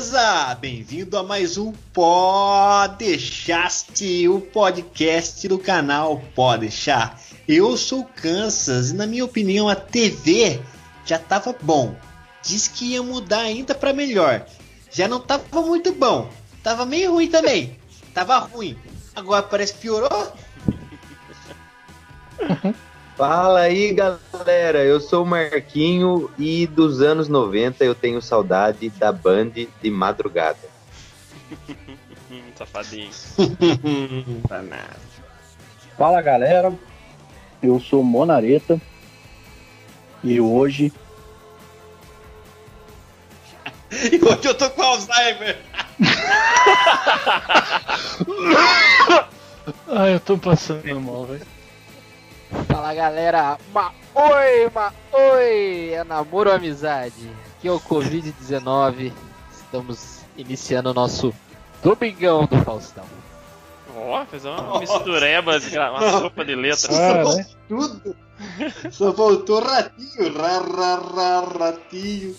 beleza? Bem-vindo a mais um Podchaste, o podcast do canal Podchar. Eu sou Kansas e na minha opinião a TV já tava bom. Diz que ia mudar ainda para melhor. Já não tava muito bom. Tava meio ruim também. Tava ruim. Agora parece que piorou. Fala aí, galera. Eu sou o Marquinho e dos anos 90 eu tenho saudade da Band de madrugada. Safadinho. Tá. Fala galera, eu sou Monareta e hoje E hoje eu tô com Alzheimer. Ai, eu tô passando mal, velho. Fala galera, ma oi, ma oi, é namoro ou amizade? Aqui é o Covid-19, estamos iniciando o nosso Domingão do Faustão. Ó, fez uma mistureba, uma sopa de letras. Ah, né? Tudo. Só faltou ratinho. Ra, ra, ra, ratinho.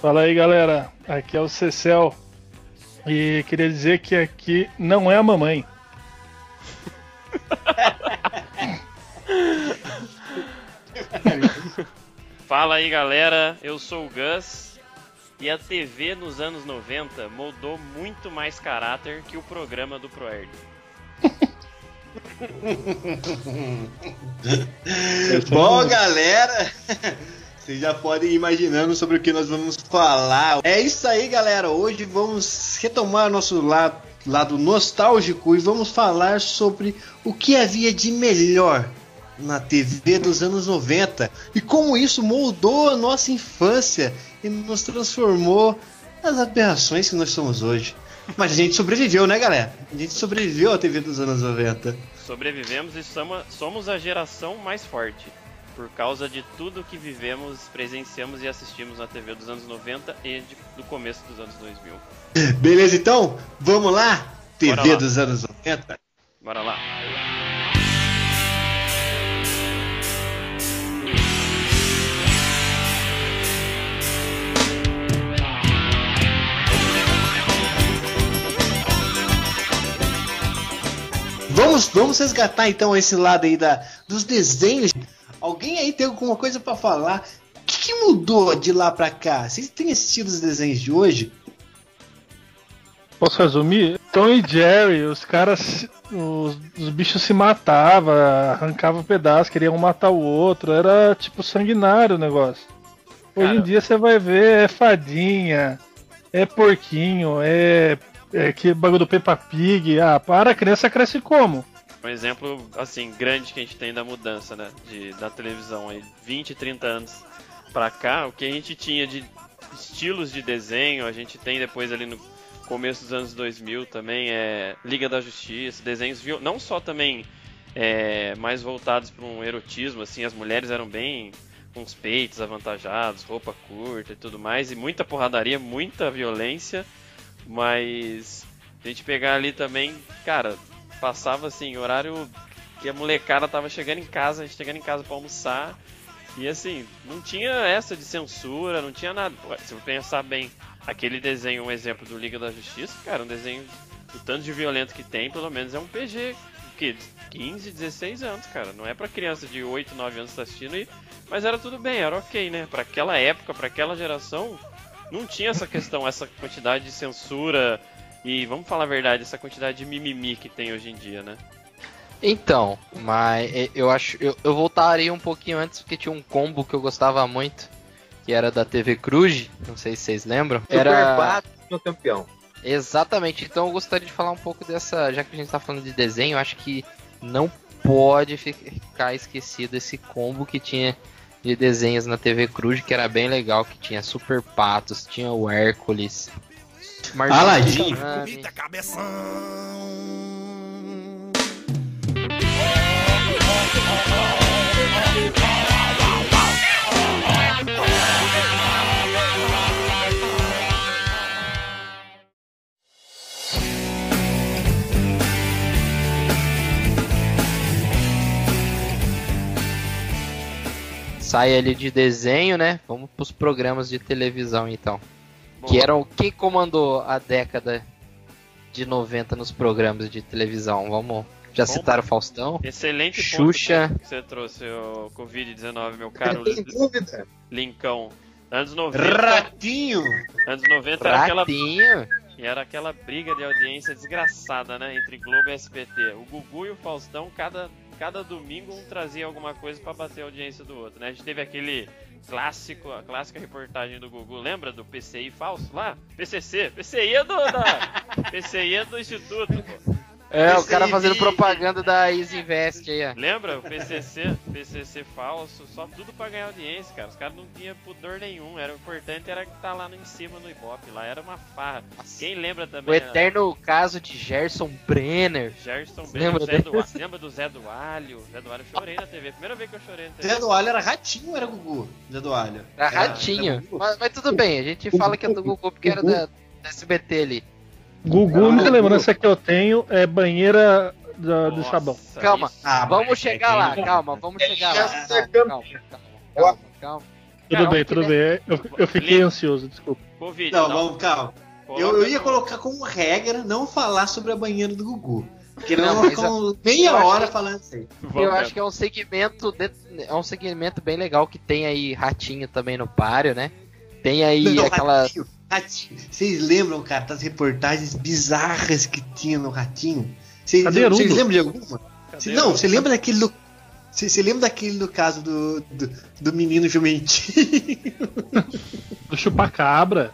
Fala aí, galera. Aqui é o Cecel. E queria dizer que aqui não é a mamãe. Fala aí, galera. Eu sou o Gus. E a TV nos anos 90 moldou muito mais caráter que o programa do Proerd. Bom, galera, vocês já podem ir imaginando sobre o que nós vamos falar. É isso aí, galera. Hoje vamos retomar nosso lado, lado nostálgico e vamos falar sobre o que havia de melhor na TV dos anos 90 e como isso moldou a nossa infância e nos transformou nas aberrações que nós somos hoje. Mas a gente sobreviveu, né, galera? A gente sobreviveu à TV dos anos 90. Sobrevivemos e somos, a geração mais forte. Por causa de tudo que vivemos, presenciamos e assistimos na TV dos anos 90 e de- do começo dos anos 2000. Beleza, então? Vamos lá? TV lá. dos anos 90? Bora lá. Vamos, vamos resgatar então esse lado aí da, dos desenhos. Alguém aí tem alguma coisa pra falar? O que, que mudou de lá pra cá? Vocês têm assistido os desenhos de hoje? Posso resumir? Tom e Jerry, os caras, os, os bichos se matavam, arrancavam pedaços, queriam um matar o outro, era tipo sanguinário o negócio. Hoje Cara. em dia você vai ver, é fadinha, é porquinho, é, é que bagulho do Peppa Pig. Ah, para, a criança cresce como? Um exemplo, assim, grande que a gente tem da mudança, né? De, da televisão aí, 20, 30 anos pra cá, o que a gente tinha de estilos de desenho, a gente tem depois ali no começo dos anos 2000 também, é Liga da Justiça, desenhos, não só também é, mais voltados para um erotismo, assim, as mulheres eram bem com os peitos avantajados, roupa curta e tudo mais, e muita porradaria, muita violência, mas a gente pegar ali também, cara, passava assim, horário que a molecada tava chegando em casa, a gente chegando em casa pra almoçar. E assim, não tinha essa de censura, não tinha nada. Se eu pensar bem, aquele desenho, um exemplo do Liga da Justiça, cara, um desenho do tanto de violento que tem, pelo menos é um PG, o quê? 15, 16 anos, cara. Não é pra criança de 8, 9 anos que tá assistindo, e... mas era tudo bem, era ok, né? Pra aquela época, pra aquela geração, não tinha essa questão, essa quantidade de censura e vamos falar a verdade, essa quantidade de mimimi que tem hoje em dia, né? Então, mas é, eu acho, eu, eu voltaria um pouquinho antes porque tinha um combo que eu gostava muito, que era da TV Cruz, não sei se vocês lembram. Super Era Pato, meu campeão. Exatamente, então eu gostaria de falar um pouco dessa, já que a gente tá falando de desenho, eu acho que não pode ficar esquecido esse combo que tinha de desenhos na TV Cruz, que era bem legal, que tinha Super Patos, tinha o Hércules, Aladdin. Tsunami. Sai ali de desenho, né? Vamos pros programas de televisão então. Bom, Que eram quem comandou a década de 90 nos programas de televisão? Vamos. Já Bom. citaram Faustão? Excelente ponto Xuxa. que você trouxe o Covid-19, meu caro tem dúvida. Lincão. Anos 90, Ratinho! anos 90 era aquela, Ratinho. e era aquela briga de audiência desgraçada, né? Entre Globo e SBT. O Gugu e o Faustão, cada, cada domingo um trazia alguma coisa pra bater a audiência do outro, né? A gente teve aquele clássico, a clássica reportagem do Gugu, lembra do PCI falso lá? PCC, PCI é do, da, PCI é do Instituto, pô. É, o Esse cara fazendo propaganda da Easy Invest aí, ó. Lembra? O PCC, PCC falso, só tudo pra ganhar audiência, cara. Os caras não tinham pudor nenhum. Era o importante era estar lá no, em cima no Ibope. Lá era uma farra. Quem lembra O também? eterno caso de Gerson Brenner. Gerson Lembra Brenner, Zé do, lembra do Zé do Alho? Zé do Alho, eu chorei na TV. Primeira vez que eu chorei na TV. Zé do Alho era ratinho era Gugu? Zé do Alho. Era Era- ratinho. era? Mas, mas tudo bem, a gente fala que é do Gugu porque era da, da SBT ali. Gugu, a única lembrança que eu tenho é banheira do Nossa, sabão. Calma, isso- Ah, Vamos mas chegar é lá, calma, vamos chegar lá. Calma, é calma, calma, calma, calma. Tudo Calma, bem, tudo nem- bem. Eu, eu fiquei ansioso, desculpa. Covid, Não, não. vamos, calma. Eu, eu ia colocar como regra não falar sobre a banheira do Gugu. Porque Não, não, um- meia eu acho hora que- falando isso aí. Vamos Eu ver. acho que é um segmento de- é um segmento bem legal que tem aí ratinho também no páreo, né? Tem aí Não, aquela Ratinho. Vocês lembram, cara, das reportagens bizarras que tinha no Ratinho? Vocês, lembram de alguma? Cê- não, você lembra daquele do. Você lembra daquele do caso do, do, do menino jumentinho? Do chupacabra.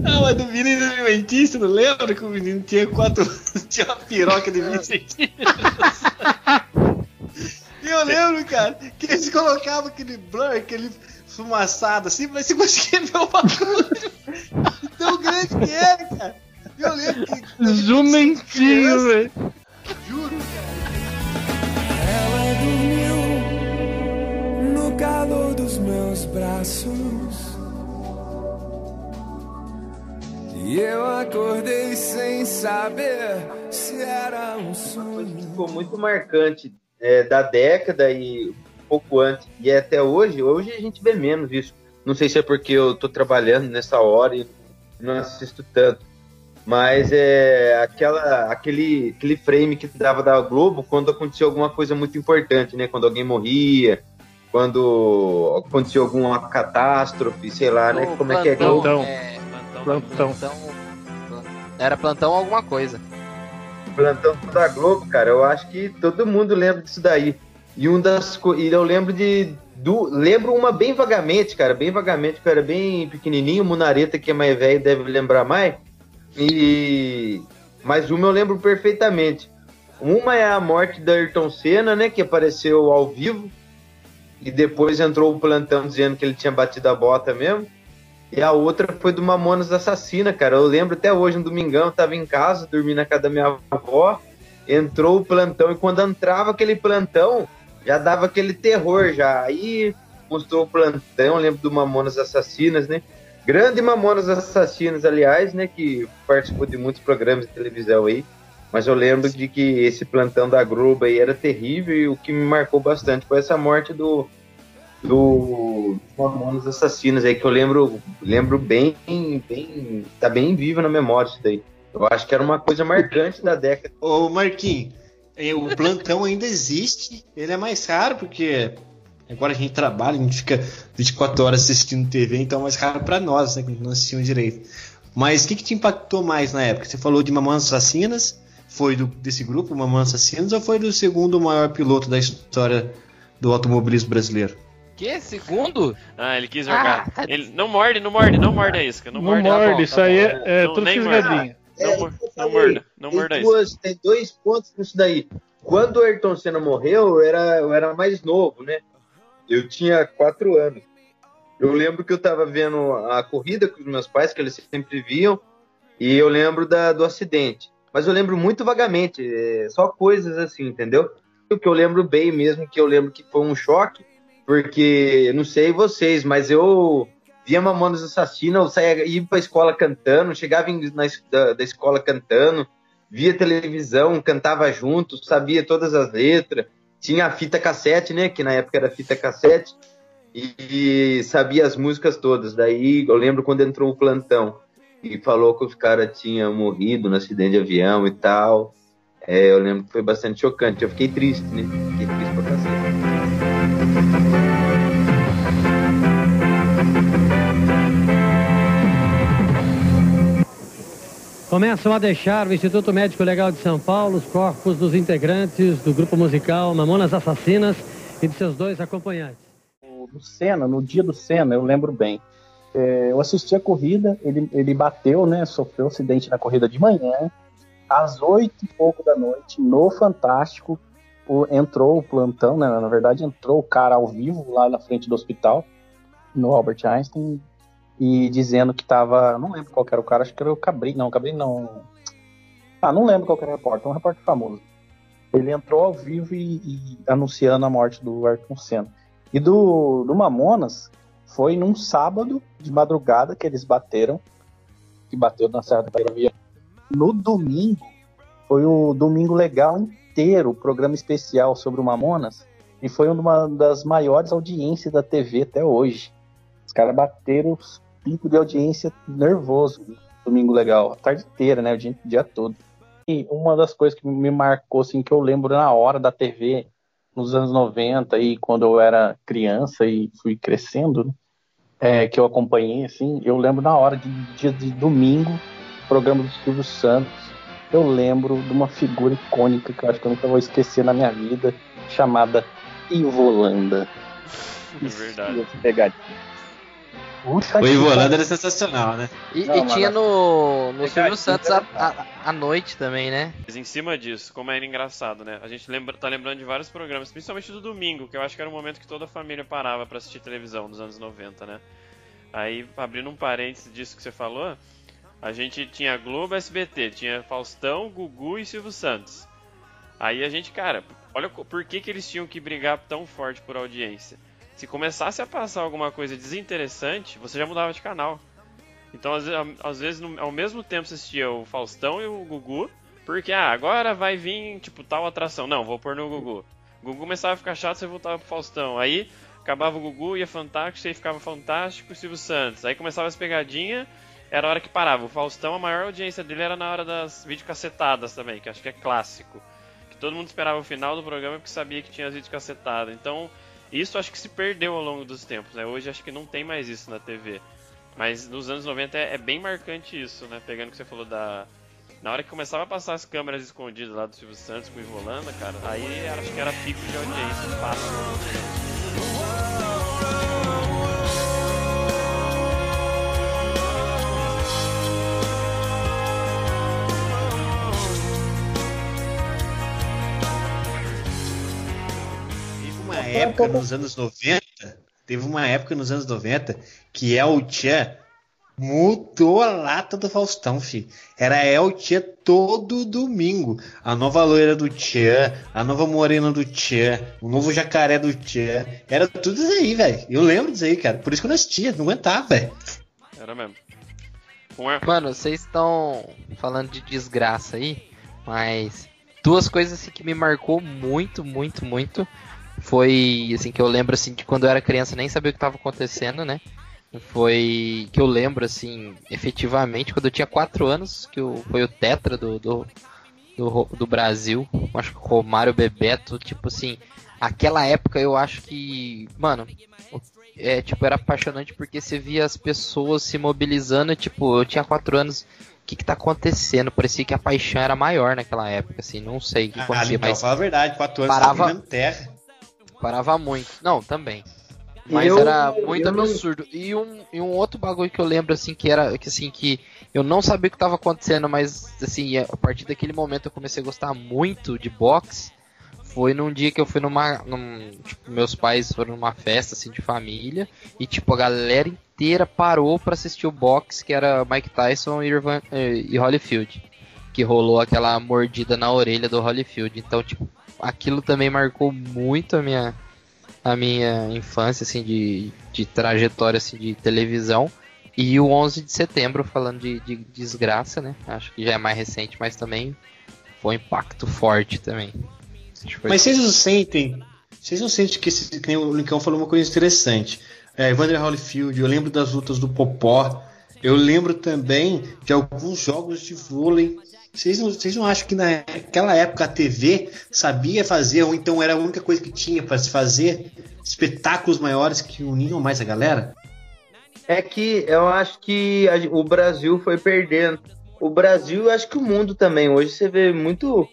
Não, mas do menino jumentinho, você não lembra que o menino tinha quatro anos, tinha uma piroca de 20 centímetros? E eu lembro, cara, que eles colocavam aquele blur, aquele fumaçado assim, mas você conseguia ver o bagulho. Grande que era, cara. E eu lembro que. Jumentinho, velho. Juro, Ela dormiu no calor dos meus braços. E eu acordei sem saber se era um sonho. ficou muito marcante é, da década e um pouco antes e até hoje. Hoje a gente vê menos isso. Não sei se é porque eu tô trabalhando nessa hora e não assisto tanto. Mas é aquela, aquele, aquele frame que dava da Globo quando acontecia alguma coisa muito importante, né? Quando alguém morria, quando acontecia alguma catástrofe, sei lá, né? o Como é que é? plantão, Plantão. é, Plantão. Plantão. plantão- Era plantão alguma coisa. plantão da Globo, cara, eu acho que todo mundo lembra disso daí. E um das e eu lembro de do, lembro uma bem vagamente, cara, bem vagamente, que eu era bem pequenininho, Munareta que é mais velho deve lembrar mais. E mas uma eu lembro perfeitamente. Uma é a morte da Ayrton Senna, né, que apareceu ao vivo e depois entrou o plantão dizendo que ele tinha batido a bota mesmo. E a outra foi do Mamonas Assassina, cara. Eu lembro até hoje, um domingão, eu tava em casa, dormi na casa da minha avó, entrou o plantão, e quando entrava aquele plantão, já dava aquele terror já. Aí mostrou o plantão, lembro do Mamonas Assassinas, né? Grande Mamonas Assassinas, aliás, né? Que participou de muitos programas de televisão aí. Mas eu lembro de que esse plantão da Globo aí era terrível e o que me marcou bastante foi essa morte do, do Mamonas Assassinas aí, que eu lembro, lembro bem, bem, tá bem vivo na memória isso daí. Eu acho que era uma coisa marcante da década. Ô Marquinhos, o plantão ainda existe, ele é mais raro porque agora a gente trabalha, a gente fica 24 horas assistindo TV, então é mais raro pra nós, né, que não assistimos direito. Mas o que, que te impactou mais na época? Você falou de Mamonas Assassinas, foi do, desse grupo, Mamonas Assassinas, ou foi do segundo maior piloto da história do automobilismo brasileiro? Que? Segundo? Ah, ele quis jogar. Ah, tá- Ele, não morde, não morde, não morde a isca. Não, Não morde. morde, tá bom, isso tá aí é, é Não, tudo nem fisgadinha. Não, É, mor- eu não morda, não tem morda isca. duas, tem dois pontos nisso daí. Quando o Ayrton Senna morreu, eu era, eu era mais novo, né? Eu tinha quatro anos. Eu lembro que eu tava vendo a corrida com os meus pais, que eles sempre viam, e eu lembro da, do acidente. Mas eu lembro muito vagamente, é, só coisas assim, entendeu? O que eu lembro bem mesmo, que eu lembro que foi um choque, porque, não sei vocês, mas eu via Mamonas Assassina, eu saía, ia pra escola cantando, chegava em- na, da, da escola cantando, via televisão, cantava junto, sabia todas as letras, tinha a fita cassete, né, que na época era fita cassete, e, e sabia as músicas todas. Daí eu lembro quando entrou o plantão e falou que os caras tinham morrido no acidente de avião e tal. É, eu lembro que foi bastante chocante. Eu fiquei triste, né? Fiquei triste pra cacete. Começam a deixar o Instituto Médico Legal de São Paulo os corpos dos integrantes do grupo musical Mamonas Assassinas e de seus dois acompanhantes. do Senna, no dia do Senna, eu lembro bem. É, eu assisti a corrida, ele, ele bateu, né? Sofreu um acidente na corrida de manhã. Às oito e pouco da noite, no Fantástico, o- entrou o plantão, né? Na verdade, entrou o cara ao vivo lá na frente do hospital, no Albert Einstein, e dizendo que tava. Não lembro qual era o cara, acho que era o Cabrini. Não, Cabrini não. Ah, não lembro qual era o repórter, um repórter famoso. Ele entrou ao vivo e, e anunciando a morte do Ayrton Senna. E do, do Mamonas, foi num sábado de madrugada que eles bateram, que bateu na Serra da Bahia. No domingo, foi o Domingo Legal inteiro, o programa especial sobre o Mamonas, e foi uma das maiores audiências da TV até hoje. Os caras bateram os picos de audiência nervoso, Domingo Legal, a tarde inteira, né, o dia, o dia todo. E uma das coisas que me marcou, assim, que eu lembro na hora da TV, nos anos 90 e quando eu era criança e fui crescendo, né, é, que eu acompanhei, assim, eu lembro na hora de dia de domingo, programa do Silvio Santos, eu lembro de uma figura icônica que eu acho que eu nunca vou esquecer na minha vida, chamada Ivolanda. É verdade. Pegadinha. Puta O que Ivolanda era sensacional, né? E, Não, e tinha a- no, no Silvio Pegadinha Santos a, a, à noite também, né? Mas em cima disso, como era engraçado, né? A gente lembra, tá lembrando de vários programas, principalmente do domingo, que eu acho que era o momento que toda a família parava pra assistir televisão nos anos 90, né? Aí, abrindo um parênteses disso que você falou, a gente tinha Globo SBT, tinha Faustão, Gugu e Silvio Santos. Aí a gente, cara, olha por que, que eles tinham que brigar tão forte por audiência. Se começasse a passar alguma coisa desinteressante, você já mudava de canal. Então, às, às vezes, no- ao mesmo tempo, você assistia o Faustão e o Gugu, porque, ah, agora vai vir, tipo, tal atração. Não, vou pôr no Gugu. O Gugu começava a ficar chato, você voltava pro Faustão. Aí, acabava o Gugu, ia Fantástico, aí ficava Fantástico e Silvio Santos. Aí começava as pegadinhas, era a hora que parava. O Faustão, a maior audiência dele era na hora das videocacetadas também, que acho que é clássico. Que todo mundo esperava o final do programa porque sabia que tinha as videocacetadas. Então, isso acho que se perdeu ao longo dos tempos, né? Hoje acho que não tem mais isso na TV. Mas nos anos 90 é, é bem marcante isso, né? Pegando o que você falou da. Na hora que começava a passar as câmeras escondidas lá do Silvio Santos com o Ivolanda, cara, aí acho que era pico de audiência. Época nos anos 90, teve uma época nos anos 90 que El Tchan mudou a lata do Faustão, fi. Era El Tchan todo domingo. A nova loira do Tchan, a nova morena do Tchan, o novo jacaré do Tchan. Era tudo isso aí, velho. Eu lembro disso aí, cara. Por isso que eu não assistia, não aguentava, velho. Era mesmo. Mano, vocês estão falando de desgraça aí, mas duas coisas assim, que me marcou muito, muito, muito foi assim que eu lembro assim de quando eu era criança nem sabia o que estava acontecendo, né? Foi que eu lembro assim, efetivamente, quando eu tinha 4 anos, que eu, foi o tetra do, do, do, do Brasil, acho que o Romário Bebeto, tipo assim, aquela época eu acho que, mano, é, tipo, era apaixonante porque você via as pessoas se mobilizando, tipo, eu tinha 4 anos, o que que tá acontecendo? Parecia que a paixão era maior naquela época, assim, não sei o que Ah, acontecia, então, mas fala a verdade, 4 anos Parava- tava comendo terra. Parava muito. Não, também. Mas Eu- era muito eu não- absurdo. E, um, e um outro bagulho que eu lembro, assim, que era, que assim, que eu não sabia o que tava acontecendo, mas, assim, a partir daquele momento eu comecei a gostar muito de boxe. Foi num dia que eu fui numa. Num, tipo, meus pais foram numa festa, assim, de família. E, tipo, a galera inteira parou pra assistir o boxe, que era Mike Tyson e, Irvan, eh, e Holyfield. Que rolou aquela mordida na orelha do Holyfield. Então, tipo, aquilo também marcou muito a minha, a minha infância, assim, de, de trajetória, assim, de televisão. E o 11 de setembro, falando de, de desgraça, né? Acho que já é mais recente, mas também foi um impacto forte também. Foi- Mas vocês não sentem. Vocês não sentem que, esse, que o Lincão falou uma coisa interessante. É, Evander Holyfield, eu lembro das lutas do Popó. Eu lembro também de alguns jogos de vôlei. Vocês não, vocês não acham que naquela época a TV sabia fazer, ou então era a única coisa que tinha para se fazer? Espetáculos maiores que uniam mais a galera? É que eu acho que a- o Brasil foi perdendo. O Brasil, eu acho que o mundo também. Hoje você vê muito,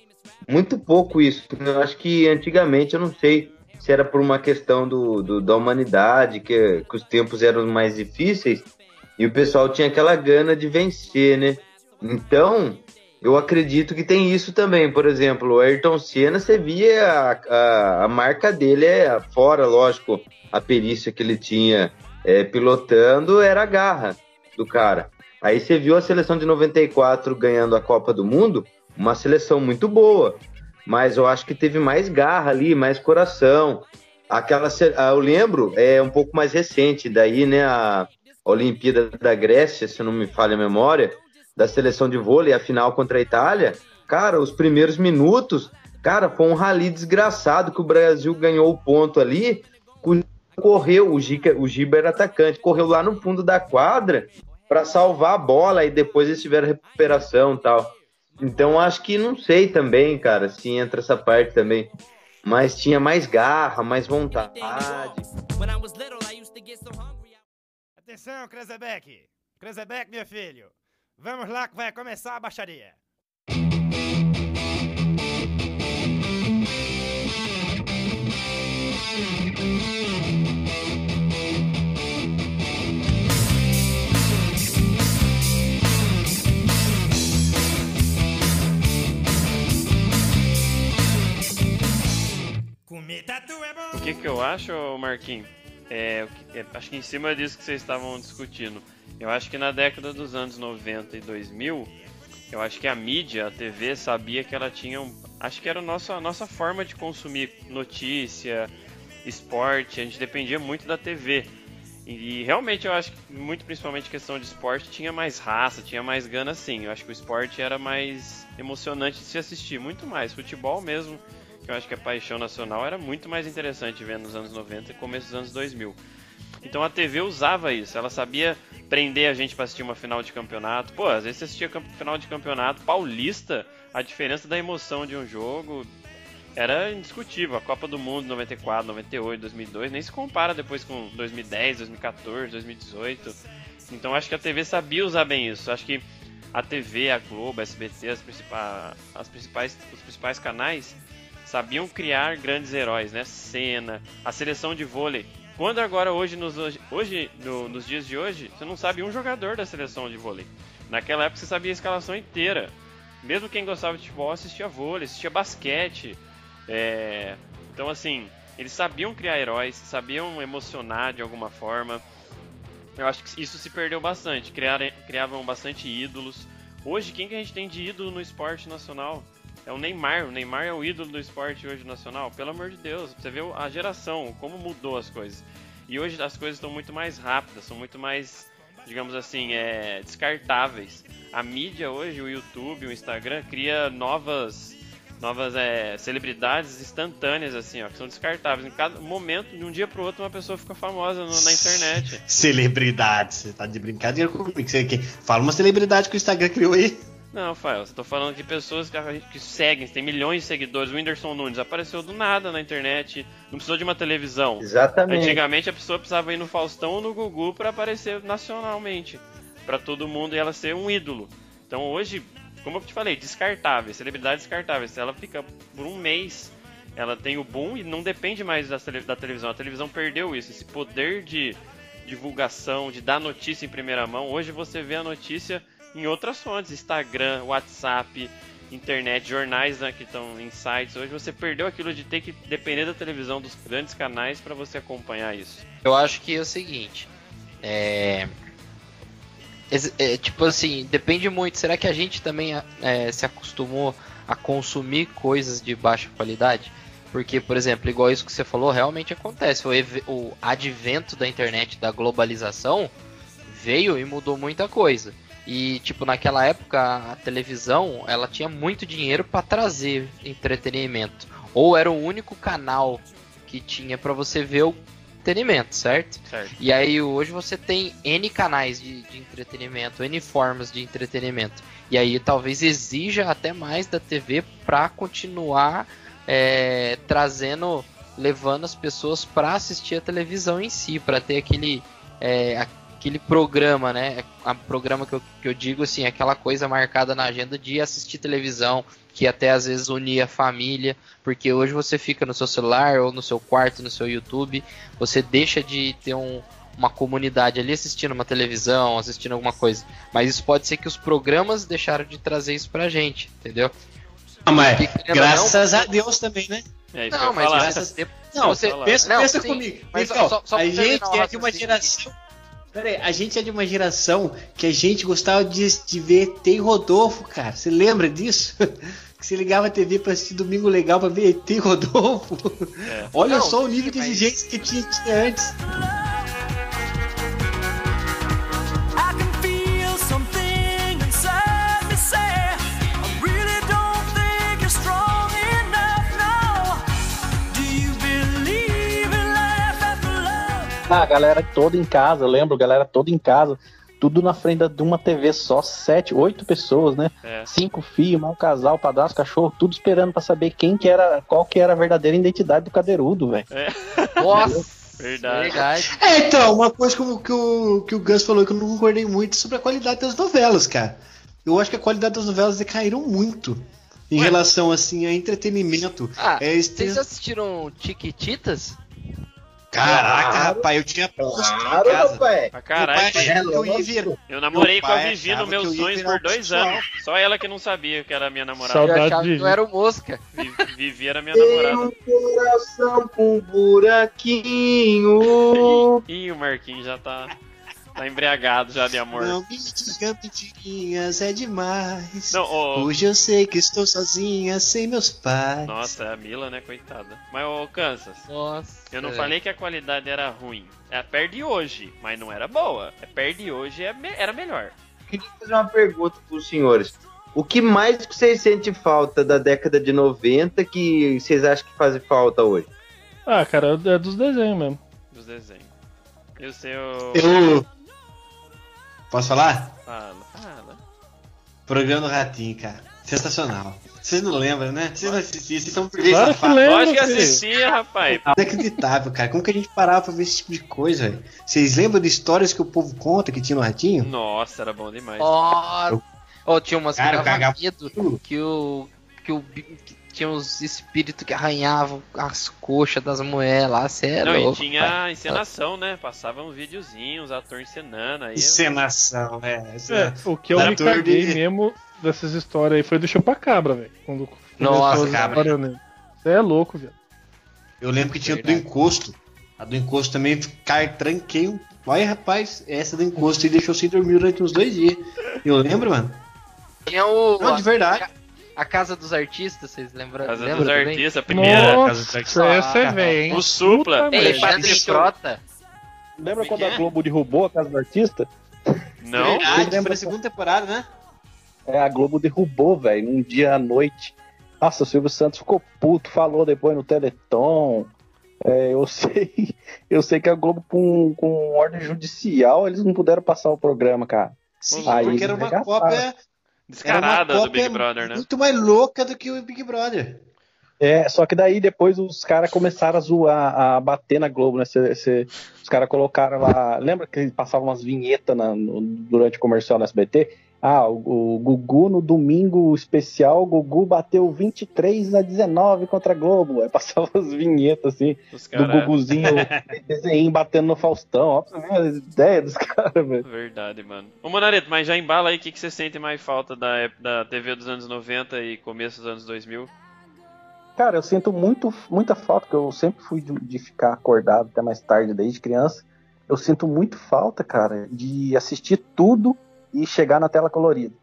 muito pouco isso. Eu acho que antigamente, eu não sei se era por uma questão do, do- da humanidade, que, que os tempos eram mais difíceis e o pessoal tinha aquela gana de vencer, né? Então, eu acredito que tem isso também. Por exemplo, o Ayrton Senna, você via a, a, a marca dele, é fora, lógico, a perícia que ele tinha é, pilotando era a garra do cara. Aí você viu a seleção de 94 ganhando a Copa do Mundo, uma seleção muito boa, mas eu acho que teve mais garra ali, mais coração. Aquela, ah, eu lembro, é um pouco mais recente, daí, né, a Olimpíada da Grécia, se não me falha a memória, da seleção de vôlei, a final contra a Itália. Cara, os primeiros minutos, cara, foi um rally desgraçado que o Brasil ganhou o ponto ali, correu, o Gica, o Giba era atacante, correu lá no fundo da quadra para salvar a bola e depois eles tiveram recuperação e tal. Então acho que não sei também, cara, se entra essa parte também. Mas tinha mais garra, mais vontade. Atenção, Krezebeck! Krezebeck, meu filho! Vamos lá que vai começar a baixaria! É! O que, que eu acho, Marquinhos? É, é, acho que em cima disso que vocês estavam discutindo. Eu acho que na década dos anos 90 e 2000, eu acho que a mídia, a TV, sabia que ela tinha um. Acho que era a nossa, a nossa forma de consumir notícia, esporte, a gente dependia muito da TV. E, e realmente eu acho que, muito principalmente questão de esporte, tinha mais raça, tinha mais gana sim. Eu acho que o esporte era mais emocionante de se assistir, muito mais. Futebol mesmo, que eu acho que a paixão nacional era muito mais interessante ver nos anos 90 e começo dos anos 2000. Então a TV usava isso, ela sabia prender a gente para assistir uma final de campeonato. Pô, às vezes você assistia final de campeonato paulista, a diferença da emoção de um jogo era indiscutível. A Copa do Mundo 94, 98, 2002 nem se compara depois com 2010, 2014, 2018. Então acho que a TV sabia usar bem isso. Acho que a TV, a Globo, a SBT, as principais, as principais, os principais canais sabiam criar grandes heróis, né? Senna, a seleção de vôlei. Quando agora hoje nos hoje no- nos dias de hoje, você não sabe um jogador da seleção de vôlei. Naquela época você sabia a escalação inteira. Mesmo quem gostava de futebol assistia vôlei, assistia basquete. É, Então assim, eles sabiam criar heróis, sabiam emocionar de alguma forma. Eu acho que isso se perdeu bastante. Criaram, criavam bastante ídolos. Hoje, quem que a gente tem de ídolo no esporte nacional? É o Neymar. O Neymar é o ídolo do esporte hoje nacional. Pelo amor de Deus, você vê a geração, como mudou as coisas. E hoje as coisas estão muito mais rápidas, são muito mais, digamos assim, é, descartáveis. A mídia hoje, o YouTube, o Instagram, cria novas novas é, celebridades instantâneas, assim, ó, que são descartáveis. Em cada momento, de um dia pro outro, uma pessoa fica famosa no- na internet. Celebridade, você tá de brincadeira comigo. Você quer- Fala uma celebridade que o Instagram criou aí. Não, Fael, eu tô falando que pessoas que, que seguem, tem milhões de seguidores. O Whindersson Nunes apareceu do nada na internet, não precisou de uma televisão. Exatamente. Antigamente a pessoa precisava ir no Faustão ou no Gugu para aparecer nacionalmente, para todo mundo e ela ser um ídolo. Então hoje, como eu te falei, descartável, celebridade descartável. Se ela fica por um mês, ela tem o boom e não depende mais da, da televisão. A televisão perdeu isso, esse poder de divulgação, de dar notícia em primeira mão. Hoje você vê a notícia em outras fontes, Instagram, WhatsApp, internet, jornais né, que estão em sites. Hoje você perdeu aquilo de ter que depender da televisão, dos grandes canais para você acompanhar isso. Eu acho que é o seguinte. É... é, tipo assim, depende muito. Será que a gente também é, se acostumou a consumir coisas de baixa qualidade? Porque, por exemplo, igual isso que você falou, realmente acontece. O, o advento da internet, da globalização, veio e mudou muita coisa. E, tipo, naquela época, a televisão, ela tinha muito dinheiro para trazer entretenimento. Ou era o único canal que tinha pra você ver o entretenimento, certo? Certo. E aí hoje você tem N canais de, de entretenimento, N formas de entretenimento. E aí talvez exija até mais da TV pra continuar é, trazendo, levando as pessoas pra assistir a televisão em si, pra ter aquele é, aquele programa, né? A programa que eu, que eu digo assim, aquela coisa marcada na agenda de assistir televisão, que até às vezes unia a família, porque hoje você fica no seu celular ou no seu quarto, no seu YouTube, você deixa de ter um, uma comunidade ali assistindo uma televisão, assistindo alguma coisa. Mas isso pode ser que os programas deixaram de trazer isso pra gente, entendeu? Ah, mas Porque, graças não, a Deus também, né? É isso que Não, eu mas graças a Deus, Não, você, pensa, não, pensa sim, comigo. mas Então, só- só a gente é de uma geração. Peraí, a gente é de uma geração que a gente gostava de, de ver e Rodolfo, cara. Você lembra disso? Que você ligava a TV pra assistir Domingo Legal pra ver ET Rodolfo. É. Olha Não, só o nível de mas- exigência que tinha, tinha antes. A galera toda em casa, eu lembro, galera toda em casa, tudo na frente de uma TV só, sete, oito pessoas, né? É. Cinco filhos, um casal, padrasto, cachorro, tudo esperando pra saber quem que era, qual que era a verdadeira identidade do cadeirudo, velho. Nossa, Verdade. verdade. É, então, uma coisa que, o- que, o, que o Gus falou que eu não concordei muito sobre a qualidade das novelas, cara. Eu acho que a qualidade das novelas decaíram muito em relação, assim, a entretenimento. Ah, é, vocês assistiram Chiquititas? Caraca, Claro. rapaz, eu tinha posto em Claro, casa. rapaz. Que eu. Eu namorei com a Vivi nos meus sonhos por dois anos. Só ela que não sabia que era minha namorada. Saudade eu achava de que Vivi. eu era o Mosca. Vi- Vivi era minha Tem namorada. um coração com buraquinho. Ih, o Marquinhos já tá, tá embriagado já de amor. Não me diga mentirinhas, é demais. Não, ô, Hoje eu sei que estou sozinha, sem meus pais. Nossa, é a Mila, né, coitada. Mas, ô, Kansas, Nossa. eu não velho. falei que a qualidade era ruim. É perto de hoje, mas não era boa. É perto de hoje é me- era melhor. Queria fazer uma pergunta pros senhores. O que mais que vocês sentem falta da década de 90 que vocês acham que faz falta hoje? Ah, cara, é dos desenhos mesmo. Dos desenhos. E o seu. Eu. Posso falar? Fala, fala. Programa do Ratinho, cara. Sensacional. Vocês não lembram, né? Vocês não assistiam, vocês são Claro que safados. lembro, Lógico que assistia, rapaz. Inacreditável, cara. Como que a gente parava pra ver esse tipo de coisa, velho? Vocês lembram de histórias que o povo conta que tinha no Ratinho? Nossa, era bom demais. Ó, ó, tinha umas que Cara, eu dava medo que o que o que tinha uns espíritos que arranhavam as coxas das mulheres lá, é Não, e louco, tinha pai. a encenação, né? Passava uns videozinhos, os atores encenando aí. Encenação, né? Essa- É, o que eu me caguei de- mesmo dessas histórias aí foi do chupacabra, velho. Quando Nossa, cabra. nele. Você é louco, velho. Eu lembro que tinha do Verdade. encosto. A do encosto também, cara, tranquei um. Olha, rapaz, essa do encosto e deixou sem dormir durante uns dois dias. Eu lembro, mano. Tinha o Não, de verdade. A Casa dos Artistas, vocês lembram? Casa lembram dos? Artistas, a primeira. Nossa, essa é velha, hein? O Supla. É. Alexandre Frota. Lembra Como quando é a é? Globo derrubou a Casa do Artista? Não? Verdade, foi lembra- na segunda temporada, né? É, a Globo derrubou, velho, num dia à noite. Nossa, o Silvio Santos ficou puto, falou depois no Teleton. É, eu sei, eu sei que a Globo com, com ordem judicial eles não puderam passar o programa, cara. Sim, Aí porque era uma cópia. Descarada do Big Brother, né? Muito mais louca do que o Big Brother. É, só que daí depois os caras começaram a zoar, a bater na Globo, né? Cê- cê- os caras colocaram lá. Lembra que passavam umas vinhetas na- no- durante o comercial no SBT? Ah, o, o Gugu no domingo especial, o Gugu bateu 23 a 19 contra a Globo. Aí passava as vinhetas assim, Os do. Guguzinho, desenho batendo no Faustão. Ó, pra ver as ideias dos caras, velho. Verdade, mano. Ô, Monareto, mas já embala aí o que, que você sente mais falta da, da TV dos anos 90 e começo dos anos 2000? Cara, eu sinto muito, muita falta, porque eu sempre fui de, de ficar acordado até mais tarde desde criança. Eu sinto muito falta, cara, de assistir tudo e chegar na tela colorida.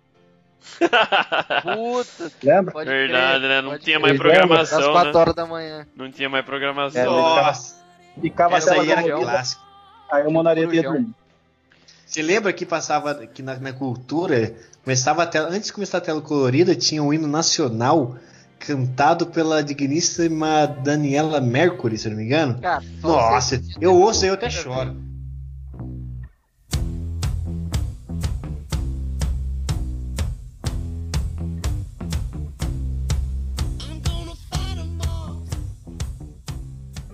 Puta, Lembra? pode Verdade, crer, né? Não tinha crer. mais programação, Às né? 4 horas da manhã. Não tinha mais programação. É, Nossa, Ficava essa a tela aí era clássica. aí o Monareto ia Corujão. dormir. Você lembra que passava que na, na cultura, começava a tela, antes de começar a tela colorida, tinha um hino nacional. cantado pela digníssima Daniela Mercury, se eu não me engano. Cara, Nossa, eu ouço e eu até choro.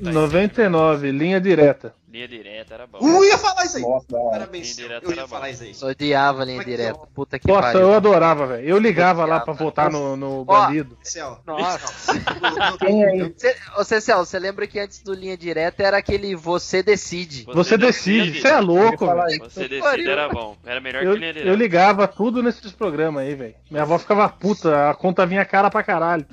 Tá 99, linha direta. Linha direta era bom. Eu ia falar isso aí. Nossa. Parabéns. Linha direta Eu era ia bom. falar isso aí. Eu odiava a linha é direta. é? Puta que Nossa, pariu. eu adorava, velho. Eu ligava lá pra votar no, no bandido. Céu. Nossa. Quem aí? Cê, ô Cecel, você lembra que antes do linha direta era aquele você decide. Você decide, você é louco, velho. Você decide pariu. era bom. Era melhor Eu, que linha eu direta. ligava tudo nesses programas aí, velho. Minha avó ficava puta, a conta vinha cara pra caralho.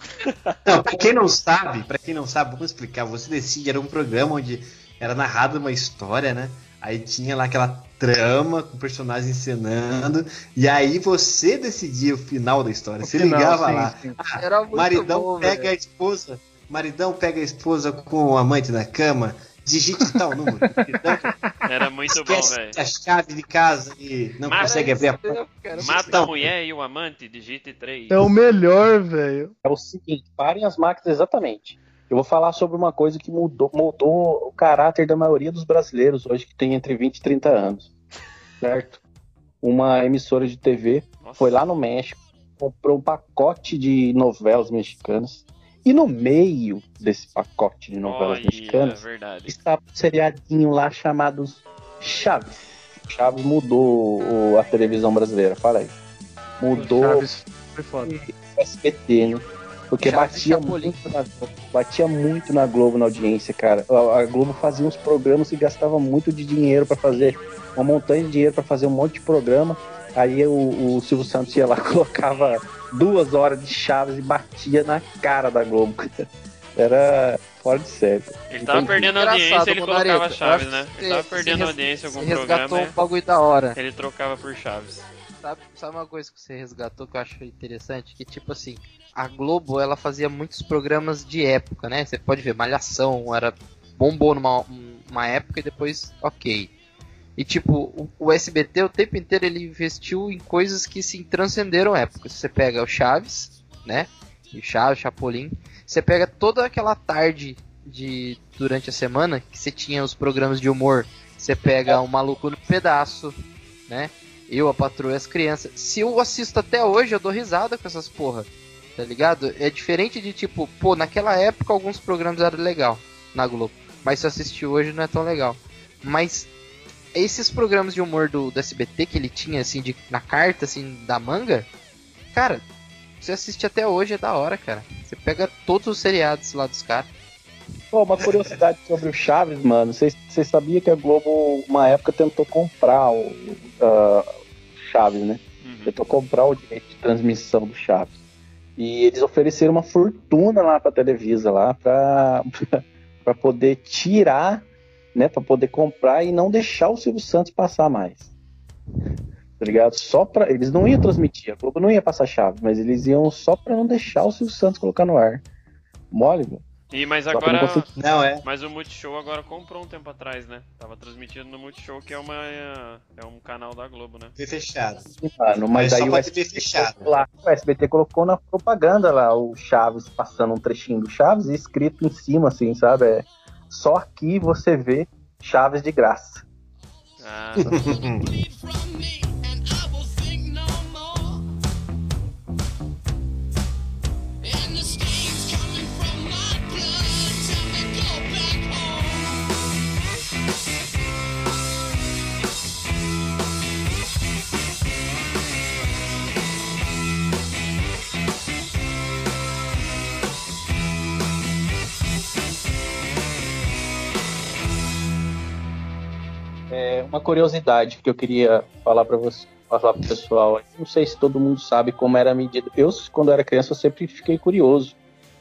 Não, pra quem não sabe, para quem não sabe, vamos explicar. Você decide era um programa onde era narrada uma história, né? Aí tinha lá aquela trama com personagens encenando, e aí você decidia o final da história. O você final, ligava sim, lá. sim. Ah, Era muito maridão bom, pega velho. a esposa, maridão pega a esposa com o amante na cama, digite tal número. Era muito bom, velho. a chave de casa e não Mas consegue abrir a porta. Mata Então. a mulher e o amante, digite 3. É o melhor, velho. É o seguinte, parem as máquinas exatamente. Eu vou falar sobre uma coisa que mudou, mudou o caráter da maioria dos brasileiros hoje que tem entre 20 e 30 anos. Certo? Uma emissora de TV foi lá no México, comprou um pacote de novelas mexicanas. E no meio desse pacote de novelas Olha, mexicanas verdade. estava um seriadinho lá chamado Chaves. Chaves mudou a televisão brasileira, fala aí. Mudou Chaves foi foda. SBT, né? Porque Chaves batia muito, na, batia muito na Globo na audiência, cara. A, a Globo fazia uns programas e gastava muito de dinheiro pra fazer, uma montanha de dinheiro pra fazer um monte de programa. Aí o, o Silvio Santos ia lá, colocava duas horas de Chaves e batia na cara da Globo. Era fora de série. Ele tava Entendi. perdendo Engraçado, audiência, ele colocava chaves, né? Ele tava perdendo res- audiência em algum resgatou programa, um bagulho da hora. ele trocava por chaves. Sabe, sabe uma coisa que você resgatou que eu acho interessante? Que tipo assim, a Globo ela fazia muitos programas de época, né? Você pode ver, Malhação era bombou numa uma época e depois ok. E tipo, o, o SBT o tempo inteiro ele investiu em coisas que se transcenderam épocas. Você pega o Chaves, né? E Chaves, Chapolin. Você pega toda aquela tarde de durante a semana que você tinha os programas de humor. Você pega o Maluco no Pedaço, né? Eu, a patroa e as crianças. Se eu assisto até hoje, eu dou risada com essas porra. Tá ligado? É diferente de tipo, pô, naquela época alguns programas eram legal na Globo. Mas se eu assistir hoje não é tão legal. Mas esses programas de humor do, do SBT que ele tinha, assim, de, na carta, assim, da manga, cara, você assiste até hoje é da hora, cara. Você pega todos os seriados lá dos caras. Pô, uma curiosidade sobre o Chaves, mano. Vocês vocês sabiam que a Globo, uma época, tentou comprar o ah, Chaves, né? Uhum. Tentou comprar o direito de transmissão do Chaves. E eles ofereceram uma fortuna lá pra Televisa, lá, pra, pra poder tirar, né? Pra poder comprar e não deixar o Silvio Santos passar mais. Tá ligado? Só pra. Eles não iam transmitir, a Globo não ia passar Chaves, mas eles iam só pra não deixar o Silvio Santos colocar no ar. Mole, meu. E mas não agora. conseguir. Não, é. Mas o Multishow agora comprou um tempo atrás, né? Tava transmitido no Multishow, que é uma é um canal da Globo, né? Foi fechado. Mano, Mas mas só aí o TV SBT, fechado. colocou lá, o SBT colocou na propaganda lá o Chaves passando um trechinho do Chaves e escrito em cima, assim, sabe? É, só aqui você vê Chaves de graça. Ah, uma curiosidade que eu queria falar para você, falar pro pessoal. Não sei se todo mundo sabe como era a medida. Eu, quando era criança, eu sempre fiquei curioso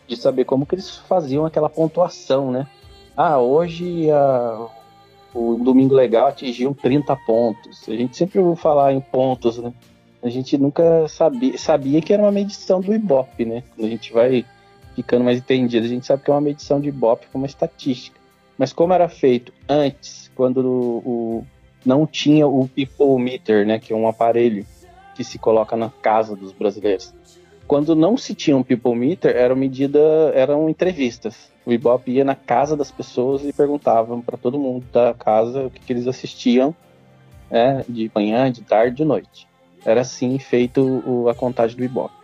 de saber como que eles faziam aquela pontuação, né? Ah, hoje a- o Domingo Legal atingiu 30 pontos. A gente sempre ouviu falar em pontos, né? A gente nunca sabia, sabia que era uma medição do Ibope, né? Quando a gente vai ficando mais entendido, a gente sabe que é uma medição de Ibope uma estatística. Mas como era feito antes, quando o- não tinha o people meter, né, que é um aparelho que se coloca na casa dos brasileiros. Quando não se tinha um people meter, era medida, eram entrevistas. O Ibope ia na casa das pessoas e perguntavam para todo mundo da casa o que, que eles assistiam, né, de manhã, de tarde, de noite. Era assim feito o- a contagem do Ibope.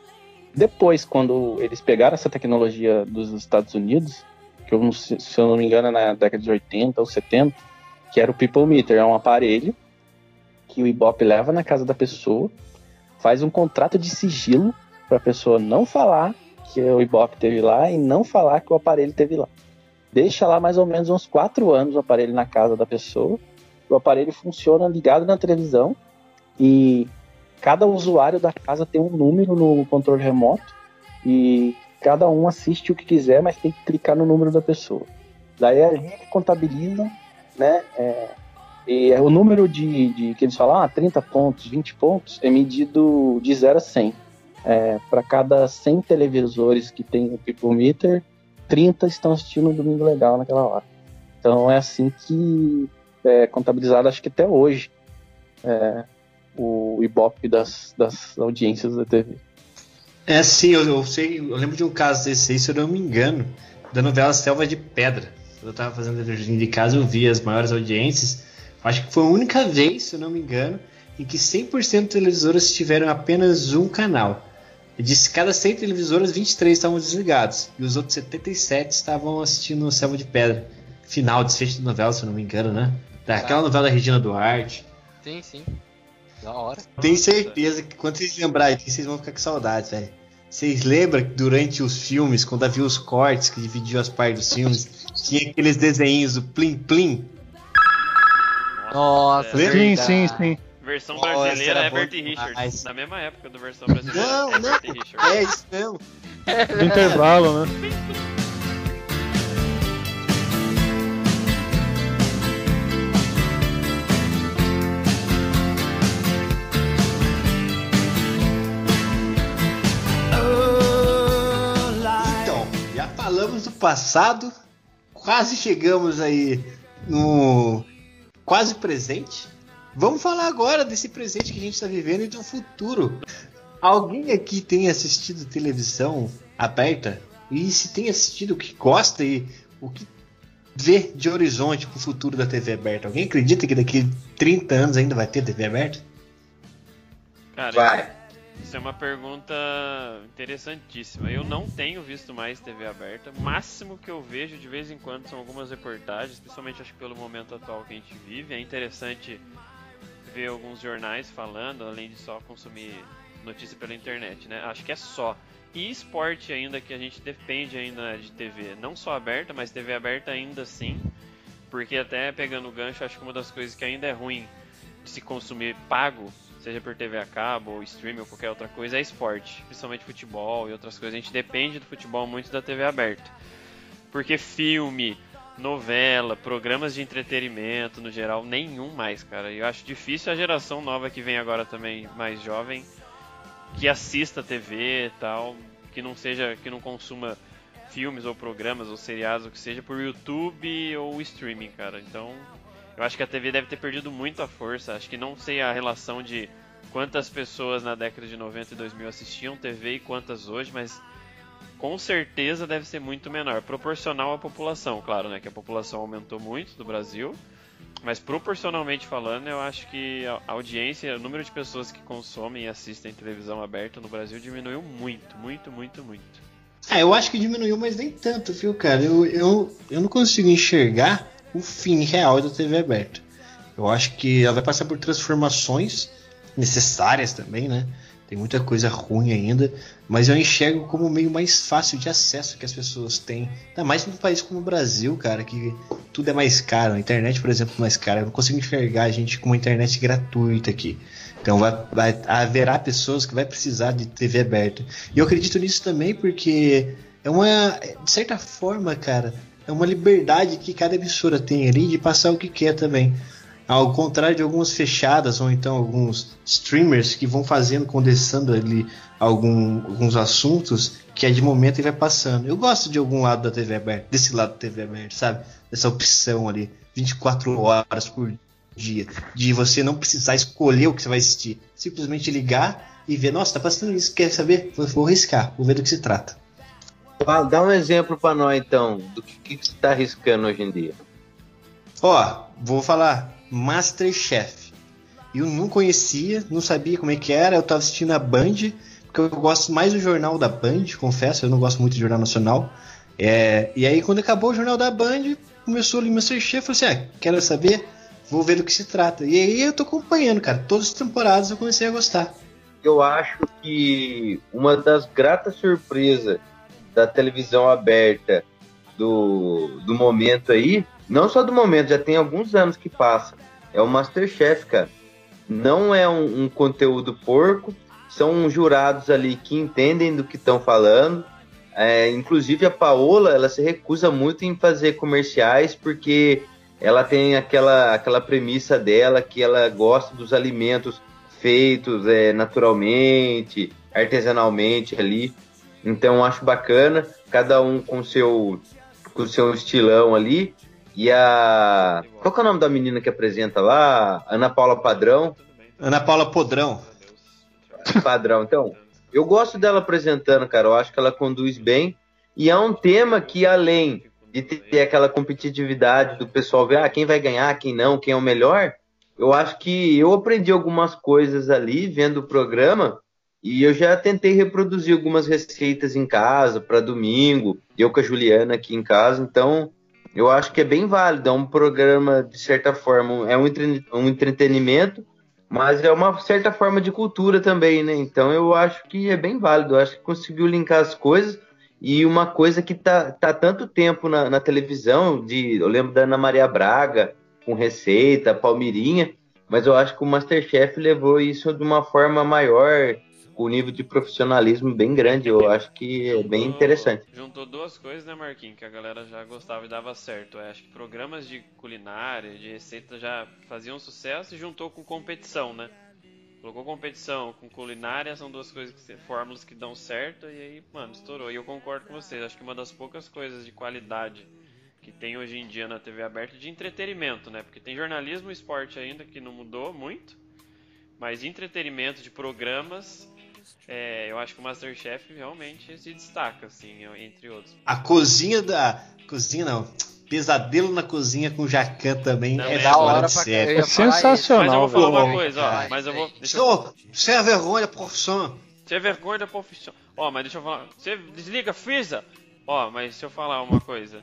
Depois, quando eles pegaram essa tecnologia dos Estados Unidos, que eu se eu não me engano é na década de 80 ou 70, que era o People Meter, é um aparelho que o Ibope leva na casa da pessoa, faz um contrato de sigilo para a pessoa não falar que o Ibope teve lá e não falar que o aparelho teve lá. Deixa lá mais ou menos uns quatro anos o aparelho na casa da pessoa. O aparelho funciona ligado na televisão e cada usuário da casa tem um número no controle remoto e cada um assiste o que quiser, mas tem que clicar no número da pessoa. Daí ali ele contabiliza, né? é, e é o número de, de que eles falam, ah, 30 pontos, 20 pontos, é medido de 0 a 100. É, para cada 100 televisores que tem o People Meter, 30 estão assistindo o Domingo Legal naquela hora. Então é assim que é contabilizado, acho que até hoje, é, o Ibope das, das audiências da TV. É sim, eu, eu sei, eu lembro de um caso desse aí, se eu não me engano, da novela Selva de Pedra. Quando eu tava fazendo desenho de casa, eu vi as maiores audiências. Acho que foi a única vez, se eu não me engano, em que 100% de televisoras tiveram apenas um canal. De cada 100 televisoras, 23 estavam desligados. E os outros 77 estavam assistindo Selva de Pedra. Final, desfecho de novela, se eu não me engano, né? Daquela novela da Regina Duarte. Sim, sim. Da hora. Tenho certeza que quando vocês lembrarem disso, vocês vão ficar com saudade, velho. Vocês lembram que durante os filmes, quando havia os cortes que dividiam as partes dos filmes, tinha aqueles desenhos do Plim Plim? Nossa, Lembra? Sim, verdade. sim, sim. Versão Nossa, brasileira é Bert e demais. Richard. Na mesma época do versão brasileira Não, é não. E. É isso mesmo. Do intervalo, né? Então, já falamos do passado, quase chegamos aí no quase presente. Vamos falar agora desse presente que a gente está vivendo e do futuro. Alguém aqui tem assistido televisão aberta? E se tem assistido, o que gosta e o que vê de horizonte pro futuro da TV aberta? Alguém acredita que daqui 30 anos ainda vai ter TV aberta? Cara, Vai. Isso é uma pergunta interessantíssima. Eu não tenho visto mais TV aberta. O máximo que eu vejo de vez em quando são algumas reportagens, principalmente acho que pelo momento atual que a gente vive. É interessante ver alguns jornais falando, além de só consumir notícia pela internet, né? Acho que é só. E esporte ainda que a gente depende ainda de TV, não só aberta, mas TV aberta ainda assim. Porque até pegando o gancho, acho que uma das coisas que ainda é ruim de se consumir pago, seja por TV a cabo, ou streaming ou qualquer outra coisa, é esporte, principalmente futebol e outras coisas. A gente depende do futebol muito da TV aberta. Porque filme, novela, programas de entretenimento no geral, nenhum mais, cara. E eu acho difícil a geração nova que vem agora também, mais jovem, que assista TV e tal, que não seja, que não consuma filmes ou programas ou seriados, o que seja, por YouTube ou streaming, cara. Então, eu acho que a TV deve ter perdido muito a força. Acho que não sei a relação de quantas pessoas na década de 90 e 2000 assistiam TV e quantas hoje, mas com certeza deve ser muito menor, proporcional à população, claro, né, que a população aumentou muito do Brasil, mas proporcionalmente falando, eu acho que a audiência, o número de pessoas que consomem e assistem televisão aberta no Brasil diminuiu muito, muito, muito, muito. Ah, eu acho que diminuiu, mas nem tanto, viu, cara? Eu, eu, eu não consigo enxergar o fim real da TV aberta. Eu acho que ela vai passar por transformações necessárias também, né? Tem muita coisa ruim ainda, mas eu enxergo como o meio mais fácil de acesso que as pessoas têm. Ainda mais num país como o Brasil, cara, que tudo é mais caro. A internet, por exemplo, é mais cara. Eu não consigo enxergar a gente com uma internet gratuita aqui. Então vai, vai haverá pessoas que vai precisar de TV aberta. E eu acredito nisso também porque é uma, de certa forma, cara, é uma liberdade que cada emissora tem ali de passar o que quer também. Ao contrário de algumas fechadas ou então alguns streamers que vão fazendo, condensando ali algum, alguns assuntos que é de momento e vai passando. Eu gosto de algum lado da TV aberta, desse lado da TV aberta, sabe? Dessa opção ali, 24 horas por dia. De você não precisar escolher o que você vai assistir. Simplesmente ligar e ver, nossa, tá passando isso, quer saber? Vou, vou riscar, vou ver do que se trata. Dá um exemplo pra nós, então, do que, que você tá arriscando hoje em dia. Ó, vou falar Masterchef. Eu não conhecia, não sabia como é que era, eu tava assistindo a Band, porque eu gosto mais do jornal da Band, confesso, eu não gosto muito de jornal nacional. É, e aí quando acabou o jornal da Band, começou ali Masterchef, eu falei assim, ah, quero saber, vou ver do que se trata. E aí eu tô acompanhando, cara, todas as temporadas eu comecei a gostar. Eu acho que uma das gratas surpresas da televisão aberta do, do momento aí, não só do momento, já tem alguns anos que passa, é o Masterchef, cara. Não é um, um conteúdo porco, são jurados ali que entendem do que estão falando. É, inclusive a Paola, ela se recusa muito em fazer comerciais porque ela tem aquela, aquela premissa dela que ela gosta dos alimentos feitos é, naturalmente, artesanalmente ali. Então acho bacana, cada um com seu com seu estilão ali. E a qual que é o nome da menina que apresenta lá? Ana Paula Padrão. Ana Paula Podrão. Padrão. Então, eu gosto dela apresentando, cara. Eu acho que ela conduz bem. E é um tema que, além de ter aquela competitividade do pessoal ver ah, quem vai ganhar, quem não, quem é o melhor, eu acho que eu aprendi algumas coisas ali vendo o programa. E eu já tentei reproduzir algumas receitas em casa para domingo, eu com a Juliana aqui em casa. Então, eu acho que é bem válido. É um programa, de certa forma, é um, entre- um entretenimento, mas é uma certa forma de cultura também, né? Então eu acho que é bem válido. Eu acho que conseguiu linkar as coisas. E uma coisa que tá, tá tanto tempo na, na televisão, de, eu lembro da Ana Maria Braga, com receita, Palmirinha, mas eu acho que o Masterchef levou isso de uma forma maior, com um nível de profissionalismo bem grande. Eu acho que é bem interessante. Juntou duas coisas, né, Marquinhos, que a galera já gostava e dava certo. Eu acho que programas de culinária, de receita já faziam sucesso e juntou com competição, né? Colocou competição com culinária, são duas coisas que fórmulas que dão certo e aí, mano, estourou. E eu concordo com vocês, acho que uma das poucas coisas de qualidade que tem hoje em dia na TV aberta de entretenimento, né? Porque tem jornalismo e esporte ainda que não mudou muito, mas entretenimento, de programas, é, eu acho que o Masterchef realmente se destaca, assim, entre outros. A cozinha da. Cozinha não. Pesadelo na cozinha com Jacan também Também é é da fora hora de série. caralho. É sensacional, Mas eu vou falar uma coisa, ó. Ai, Mas eu vou. Deixa eu... Você é vergonha, profissão. Você é vergonha da profissão. Ó, mas deixa eu falar. Você desliga, Freeza! Ó, mas deixa eu falar uma coisa.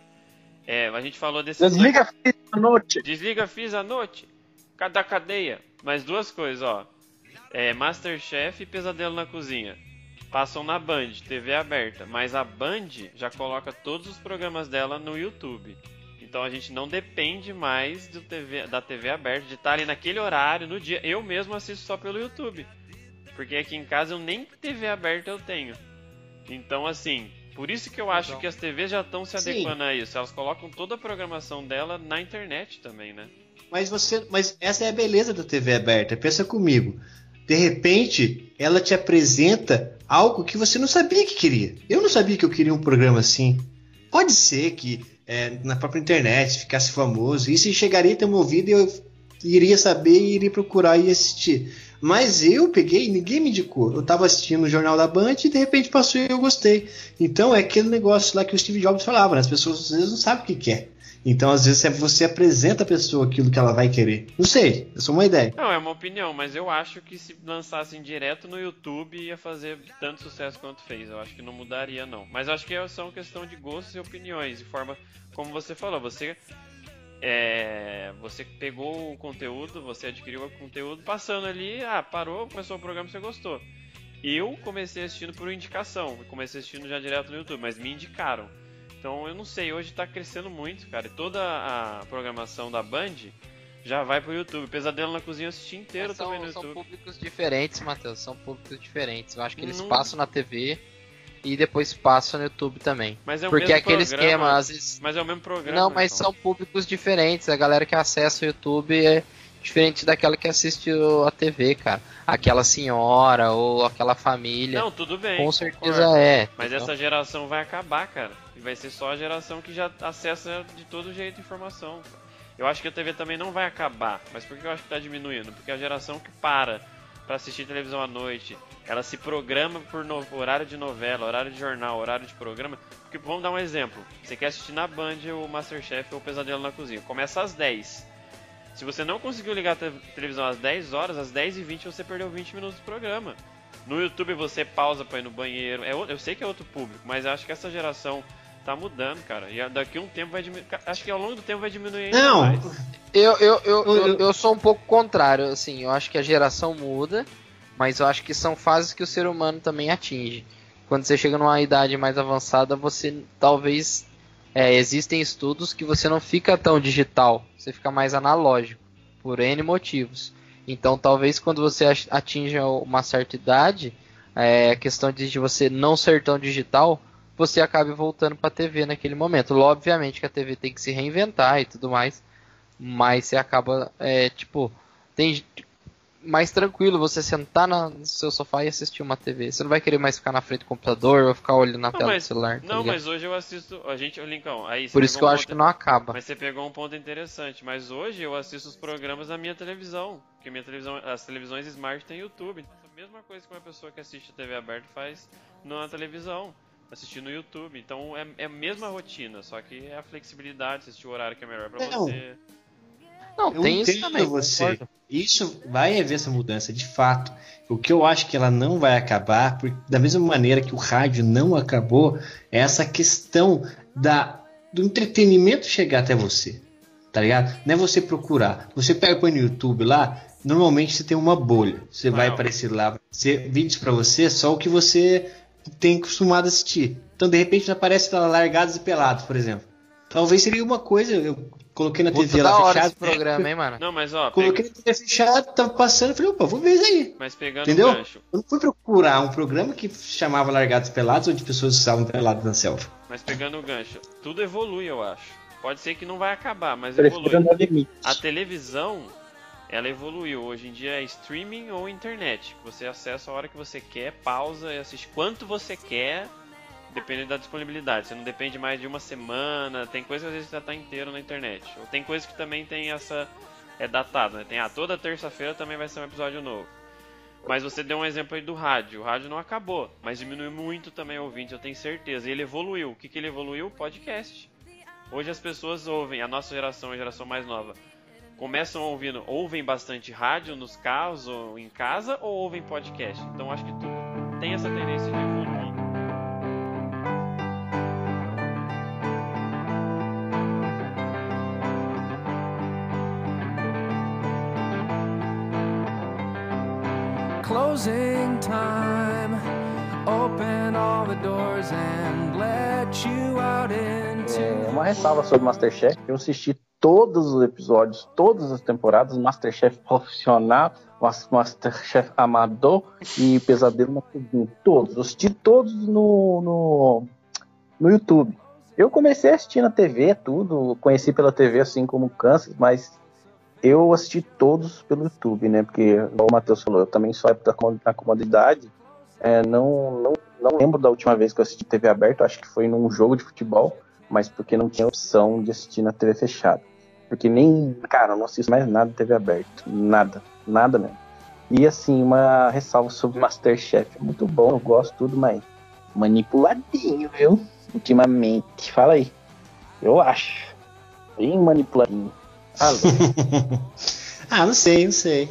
É, a gente falou desse. Desliga a noite. Desliga, fiz a noite. Da cadeia. Mais duas coisas, ó. É, Masterchef e Pesadelo na Cozinha. Passam na Band, TV aberta. Mas a Band já coloca todos os programas dela no YouTube. Então a gente não depende mais do TV, da TV aberta, de estar ali naquele horário, no dia. Eu mesmo assisto só pelo YouTube. Porque aqui em casa eu nem TV aberta eu tenho. Então, assim, por isso que eu acho que as TVs já estão se Sim. adequando a isso. Elas colocam toda a programação dela na internet também, né? Mas você, mas essa é a beleza da TV aberta. Pensa comigo. De repente, ela te apresenta algo que você não sabia que queria. Eu não sabia que eu queria um programa assim. Pode ser que é, na própria internet ficasse famoso. Isso chegaria a ter um ouvido e eu iria saber e iria procurar e assistir. Mas eu peguei, ninguém me indicou. Eu tava assistindo o Jornal da Band e de repente passou e eu gostei. Então é aquele negócio lá que o Steve Jobs falava, né? As pessoas às vezes não sabem o que quer. Então às vezes você apresenta a pessoa aquilo que ela vai querer. Não sei, é só uma ideia. Não, é uma opinião, mas eu acho que se lançassem direto no YouTube ia fazer tanto sucesso quanto fez. Eu acho que não mudaria, não. Mas eu acho que é só questão de gostos e opiniões. E forma, como você falou, você. É, você pegou o conteúdo, você adquiriu o conteúdo, passando ali, ah, parou, começou o programa você gostou. Eu comecei assistindo por indicação, comecei assistindo já direto no YouTube, mas me indicaram. Então eu não sei, hoje tá crescendo muito, cara. E toda a programação da Band já vai pro YouTube. Pesadelo na Cozinha eu assisti inteiro Mas são, também no são YouTube. públicos diferentes, Matheus. São públicos diferentes. Eu acho que eles Não- passam na TV e depois passam no YouTube também. Mas é o Porque mesmo aquele programa, esquema, às vezes. Mas é o mesmo programa. Não, mas então. são públicos diferentes. A galera que acessa o YouTube é diferente daquela que assiste a TV, cara. Aquela senhora ou aquela família. Não, tudo bem. Com concordo. certeza é. Mas entendeu? essa geração vai acabar, cara. E vai ser só a geração que já acessa de todo jeito informação. Eu acho que a TV também não vai acabar. Mas por que eu acho que tá diminuindo? Porque a geração que para pra assistir televisão à noite, ela se programa por no- horário de novela, horário de jornal, horário de programa. Porque, vamos dar um exemplo. Você quer assistir na Band o Masterchef ou o Pesadelo na Cozinha. Começa às 10. Se você não conseguiu ligar a te- televisão às 10 horas, às 10 e 20 você perdeu 20 minutos do programa. No YouTube você pausa pra ir no banheiro. É, eu sei que é outro público, mas acho que essa geração tá mudando, cara. E daqui a um tempo vai diminuir. Acho que ao longo do tempo vai diminuir ainda Não, mais. Eu, eu, eu, eu, eu sou um pouco contrário, assim, eu acho que a geração muda, mas eu acho que são fases que o ser humano também atinge. Quando você chega numa idade mais avançada, você talvez. É, existem estudos que você não fica tão digital, você fica mais analógico, por N motivos. Então talvez quando você atinja uma certa idade, é, a questão de você não ser tão digital, você acabe voltando para a TV naquele momento. Obviamente que a TV tem que se reinventar e tudo mais, mas você acaba, é, tipo, tem mais tranquilo você sentar na- no seu sofá e assistir uma TV. Você não vai querer mais ficar na frente do computador ou ficar olhando na Não, tela mas- do celular. tá Não, ligado? mas hoje eu assisto. A gente, Lincão, aí Por isso que eu um acho ponto- que não acaba. Mas você pegou um ponto interessante. Mas hoje eu assisto os programas na minha televisão. Porque minha televisão, as televisões Smart tem YouTube. Então, a mesma coisa que uma pessoa que assiste a TV aberta faz na televisão. Assistir no YouTube. Então é, é a mesma rotina, só que é a flexibilidade, assistir o horário que é melhor pra Não. você. Não, Eu tem isso entendo também. você. Isso vai haver essa mudança, de fato. O que eu acho que ela não vai acabar, porque da mesma maneira que o rádio não acabou, é essa questão da, do entretenimento chegar até você. Tá ligado? Não é você procurar. Você pega põe no YouTube lá, normalmente você tem uma bolha. Você vai Não. aparecer lá, ser vídeos pra você, só o que você tem acostumado a assistir. Então, de repente, aparece lá largados e pelados, por exemplo. Talvez seria uma coisa, eu coloquei na Puta, TV lá hora fechada. esse programa, hein, mano? Não, mas ó, Coloquei na TV fechada, tava passando, falei, opa, vou ver isso aí. mas pegando Entendeu? o gancho. Eu não fui procurar um programa que chamava Largados e Pelados, onde pessoas estavam peladas na selva. Mas pegando o gancho, tudo evolui, eu acho. Pode ser que não vai acabar, mas evolui. limite. A televisão, ela evoluiu. Hoje em dia é streaming ou internet. que Você acessa a hora que você quer, pausa e assiste quanto você quer, dependendo da disponibilidade. Você não depende mais de uma semana. Tem coisa que às vezes já tá inteiro na internet. Ou tem coisa que também tem essa. É datado, né? Tem, ah, toda terça-feira também vai ser um episódio novo. Mas você deu um exemplo aí do rádio. O rádio não acabou, mas diminuiu muito também o ouvinte, eu tenho certeza. E ele evoluiu. O que, que ele evoluiu? O podcast. Hoje as pessoas ouvem, a nossa geração, a geração mais nova, começam ouvindo, ouvem bastante rádio nos carros ou em casa ou ouvem podcast. Então acho que tudo tem essa tendência de evoluir. Closing time. Open all the doors and let you out into. É, uma ressalva sobre Masterchef. Eu assisti todos os episódios, todas as temporadas, Masterchef profissional, Mas- Masterchef amador e Pesadelo na Cozinha. Todos. Eu assisti todos no, no, no YouTube. Eu comecei a assistir na TV, tudo. Conheci pela TV, assim como Kansas, mas eu assisti todos pelo YouTube, né? Porque, igual o Matheus falou, eu também sou da da comodidade. É, não, não, não lembro da última vez que eu assisti TV aberta, acho que foi num jogo de futebol, mas porque não tinha opção de assistir na TV fechada. Porque nem, cara, eu não assisto mais nada de TV aberta. Nada, nada mesmo. E assim, uma ressalva sobre Masterchef. É muito bom, eu gosto tudo, mas manipuladinho, viu? Ultimamente. Fala aí. Eu acho. Bem manipuladinho. Fala. ah, não sei, não sei.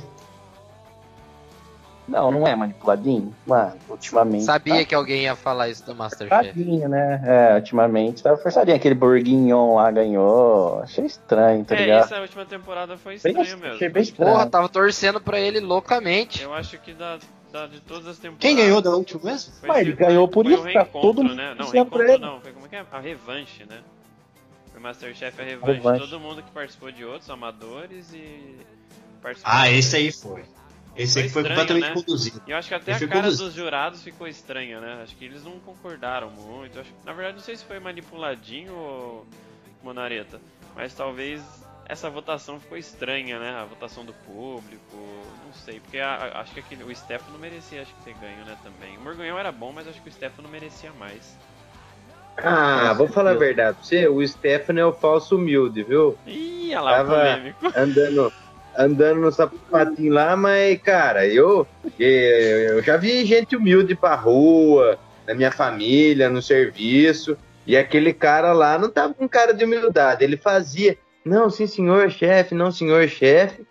Não, não é manipuladinho? Mano, ultimamente. Sabia tá que alguém ia falar isso do Masterchef. forçadinho, né? É, ultimamente tava forçadinho. Aquele Bourguignon lá ganhou. Achei estranho, tá É, ligado? essa última temporada foi Bem- estranha mesmo. achei bem estranho. Porra, tava torcendo pra ele loucamente. Eu acho que da, da- de todas as temporadas. Quem ganhou da última mesmo? Foi Mas ele ganhou por foi isso, tá todo mundo né? Não, reencontro ele. não. Foi como é que é? A revanche, né? Foi Masterchef a revanche. Revanche. Todo mundo que participou de outros amadores e. participou Ah, esse aí foi. Esse aí foi estranho, completamente né? conduzido. E eu acho que até Ele a foi cara conduzido. dos jurados ficou estranha, né? Acho que eles não concordaram muito. Acho- na verdade, não sei se foi manipuladinho ou Monareta, mas talvez essa votação ficou estranha, né? A votação do público, não sei, porque a- a- acho que aquele, o Stefano merecia acho que ter ganho, né, também. O Morganhão era bom, mas acho que o Stefano merecia mais. Ah, vou falar a verdade pra você, o Stefano é o falso humilde, viu? Ih, olha lá, Tava polêmico. andando, andando no sapatinho lá, mas, cara, eu, eu já vi gente humilde pra rua, na minha família, no serviço, e aquele cara lá não tava com cara de humildade, ele fazia, não, sim senhor chefe, não senhor chefe,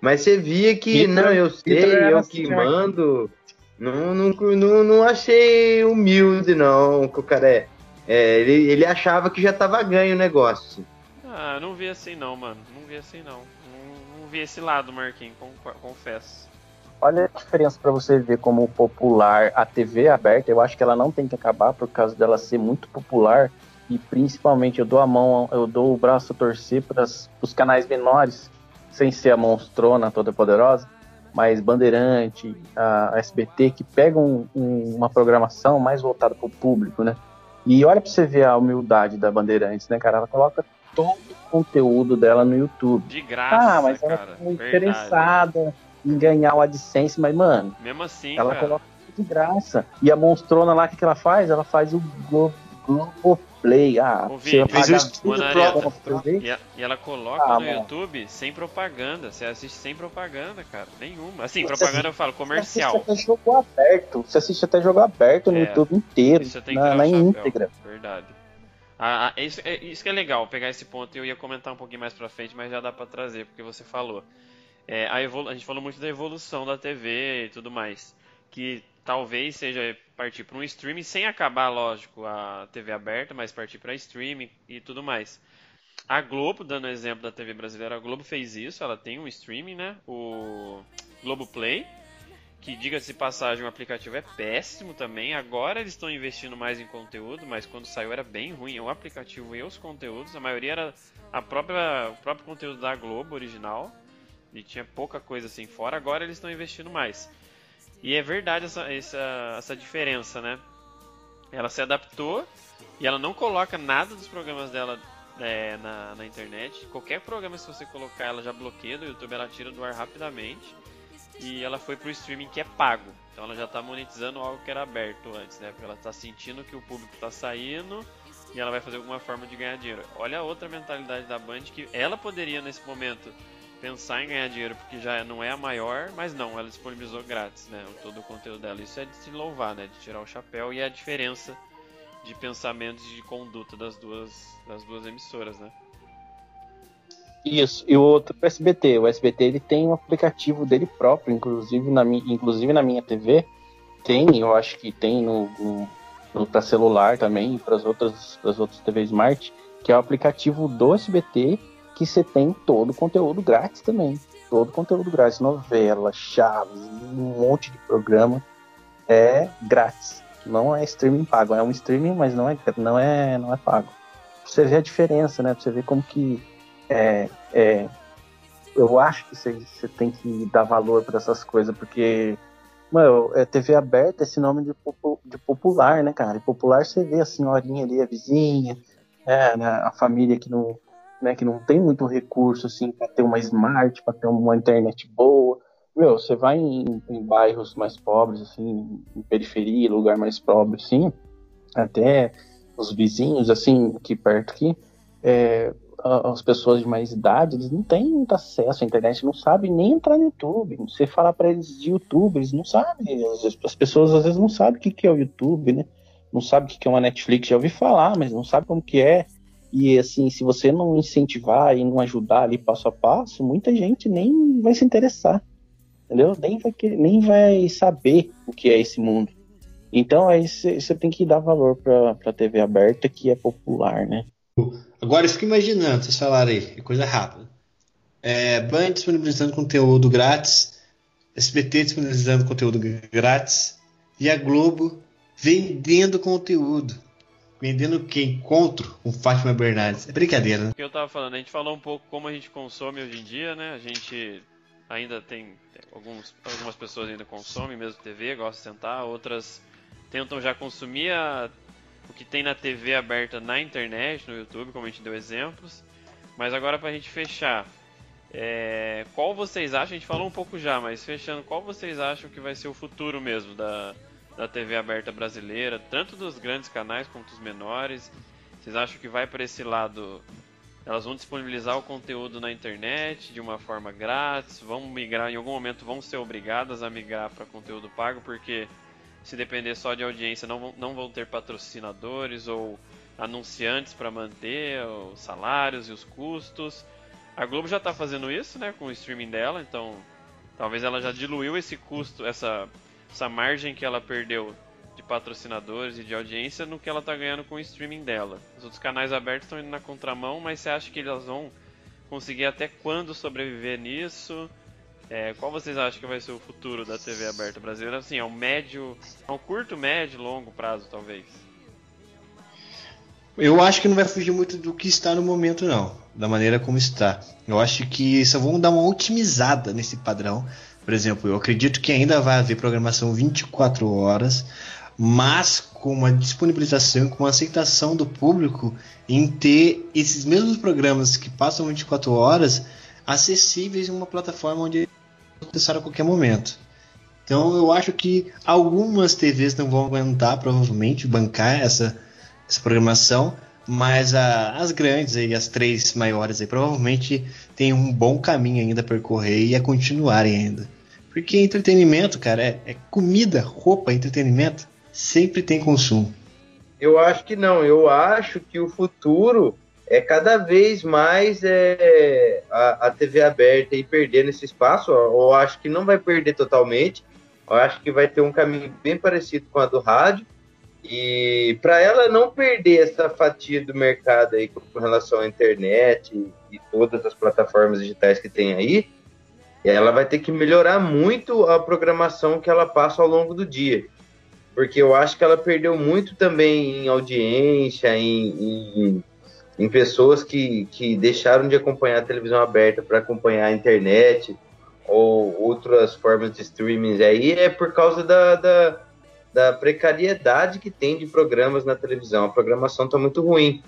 mas você via que, Hitler- não, eu sei, era eu que mando, não, não, não, não achei humilde não, que o cara é, é, ele, ele achava que já tava ganho o negócio. Ah, não vi assim não, mano. Não vi assim não. Vi esse lado, Marquinhos, con- confesso. Olha a diferença para você ver como popular a TV aberta. Eu acho que ela não tem que acabar por causa dela ser muito popular e principalmente eu dou a mão, eu dou o braço a torcer para os canais menores, sem ser a monstrona toda poderosa, mas Bandeirante, a SBT que pegam um- uma programação mais voltada para o público, né? E olha para você ver a humildade da Bandeirantes, né, cara? Ela coloca todo o conteúdo dela no YouTube. De graça, Ah, mas ela cara. tá verdade. interessada em ganhar o AdSense, mas, mano, Mesmo assim, ela cara. coloca tudo de graça. E a monstrona lá, o que, que ela faz? Ela faz o Glo- Globoplay. Ah, Ô, você Vini, vai fez pagar o estudo tudo próprio. pra ver? E, a- e ela coloca Ah, no mano. YouTube sem propaganda. Você assiste sem propaganda, cara. Nenhuma. Assim, Você propaganda eu falo, Você comercial. assiste até jogo aberto. Você assiste até jogo aberto no É, YouTube inteiro, Isso eu tenho que na, na íntegra. Verdade. Ah, isso, é, isso que é legal, pegar esse ponto. Eu ia comentar um pouquinho mais pra frente, mas já dá pra trazer, porque você falou. É, a, a gente falou muito da evolução da TV e tudo mais. Que talvez seja partir para um streaming sem acabar, lógico, a TV aberta, mas partir para streaming e tudo mais. A Globo, dando exemplo da TV brasileira, a Globo fez isso, ela tem um streaming, né? O Globo Play, que diga-se passagem, o aplicativo é péssimo também. Agora eles estão investindo mais em conteúdo, mas quando saiu era bem ruim o aplicativo e os conteúdos. A maioria era a própria, o próprio conteúdo da Globo original e tinha pouca coisa assim fora. Agora eles estão investindo mais. E é verdade essa, essa, essa diferença, né? Ela se adaptou e ela não coloca nada dos programas dela é, na, na internet. Qualquer programa, se você colocar, ela já bloqueia do YouTube, ela tira do ar rapidamente. E ela foi pro streaming que é pago. Então ela já tá monetizando algo que era aberto antes, né? Porque ela tá sentindo que o público tá saindo e ela vai fazer alguma forma de ganhar dinheiro. Olha a outra mentalidade da Band que ela poderia nesse momento pensar em ganhar dinheiro porque já não é a maior, mas não, ela disponibilizou grátis, né? Todo o conteúdo dela. Isso é de se louvar, né? De tirar o chapéu e é a diferença de pensamentos e de conduta das duas, das duas emissoras, né? Isso, e o outro o SBT. O SBT ele tem um aplicativo dele próprio, inclusive na, inclusive na minha TV. Tem, eu acho que tem no, no, para celular também para as outras, outras TV Smart, que é o aplicativo do SBT, que você tem todo o conteúdo grátis também. Todo o conteúdo grátis, novela, chaves, um monte de programa é grátis. Não é streaming pago, é um streaming, mas não é, não é, não é pago. Pra você ver a diferença, né? Pra você ver como que é, é, eu acho que você, tem que dar valor para essas coisas, porque, mano, é TV aberta, esse nome de, de popular, né, cara? E popular você vê a senhorinha ali, a vizinha, é, né, a família que não, né, que não tem muito recurso, assim, para ter uma smart, para ter uma internet boa. Meu, você vai em, em bairros mais pobres, assim, em periferia, lugar mais pobre, assim, até os vizinhos, assim, aqui perto aqui, é, as pessoas de mais idade, eles não têm muito acesso à internet, não sabem nem entrar no YouTube. Você falar para eles de YouTube, eles não sabem. As, as pessoas às vezes não sabem o que, é o YouTube, né? Não sabem o que, é uma Netflix, já ouvi falar, mas não sabe como que é. E assim, se você não incentivar e não ajudar ali passo a passo, muita gente nem vai se interessar. Entendeu? Nem vai, nem vai saber o que é esse mundo. Então aí você tem que dar valor pra, pra TV aberta que é popular, né? Agora eu fico imaginando, vocês falaram aí, é coisa rápida. É, Band disponibilizando conteúdo grátis, SBT disponibilizando conteúdo grátis e a Globo vendendo conteúdo. Vendendo o quê? Encontro com Fátima Bernardes. É brincadeira, né? O que eu tava falando, a gente falou um pouco como a gente consome hoje em dia, né? A gente ainda tem, tem alguns, algumas pessoas ainda consomem mesmo TV, gostam de sentar, outras tentam já consumir a- o que tem na TV aberta na internet, no YouTube, como a gente deu exemplos. Mas agora pra gente fechar, é, qual vocês acham? A gente falou um pouco já, mas fechando, qual vocês acham que vai ser o futuro mesmo da, da TV aberta brasileira, tanto dos grandes canais quanto dos menores? Vocês acham que vai para esse lado? Elas vão disponibilizar o conteúdo na internet de uma forma grátis? Vão migrar, em algum momento vão ser obrigadas a migrar para conteúdo pago, porque se depender só de audiência não não vão ter patrocinadores ou anunciantes para manter os salários e os custos. A Globo já está fazendo isso, né, com o streaming dela, então talvez ela já diluiu esse custo, essa essa margem que ela perdeu de patrocinadores e de audiência no que ela tá ganhando com o streaming dela. Os outros canais abertos estão indo na contramão, mas você acha que elas vão conseguir até quando sobreviver nisso? É, qual vocês acham que vai ser o futuro da TV aberta brasileira? Assim, ao médio, ao curto, médio, longo prazo, talvez. Eu acho que não vai fugir muito do que está no momento, não. Da maneira como está. Eu acho que só vão dar uma otimizada nesse padrão. Por exemplo, eu acredito que ainda vai haver programação 24 horas, mas com uma disponibilização, com uma aceitação do público em ter esses mesmos programas que passam 24 horas acessíveis em uma plataforma onde acessar a qualquer momento. Então eu acho que algumas TVs não vão aguentar provavelmente bancar essa, essa programação, mas a, as grandes aí, as três maiores aí, provavelmente tem um bom caminho ainda a percorrer e a continuarem ainda. Porque entretenimento, cara, é, é comida, roupa, entretenimento, sempre tem consumo. Eu acho que não. Eu acho que o futuro é cada vez mais é, a, a TV aberta e perdendo esse espaço. Eu acho que não vai perder totalmente. Eu acho que vai ter um caminho bem parecido com a do rádio. E para ela não perder essa fatia do mercado aí com relação à internet e, e todas as plataformas digitais que tem aí, ela vai ter que melhorar muito a programação que ela passa ao longo do dia. Porque eu acho que ela perdeu muito também em audiência, em, em, em pessoas que, que deixaram de acompanhar a televisão aberta para acompanhar a internet ou outras formas de streaming aí, é por causa da, da, da precariedade que tem de programas na televisão. A programação está muito ruim.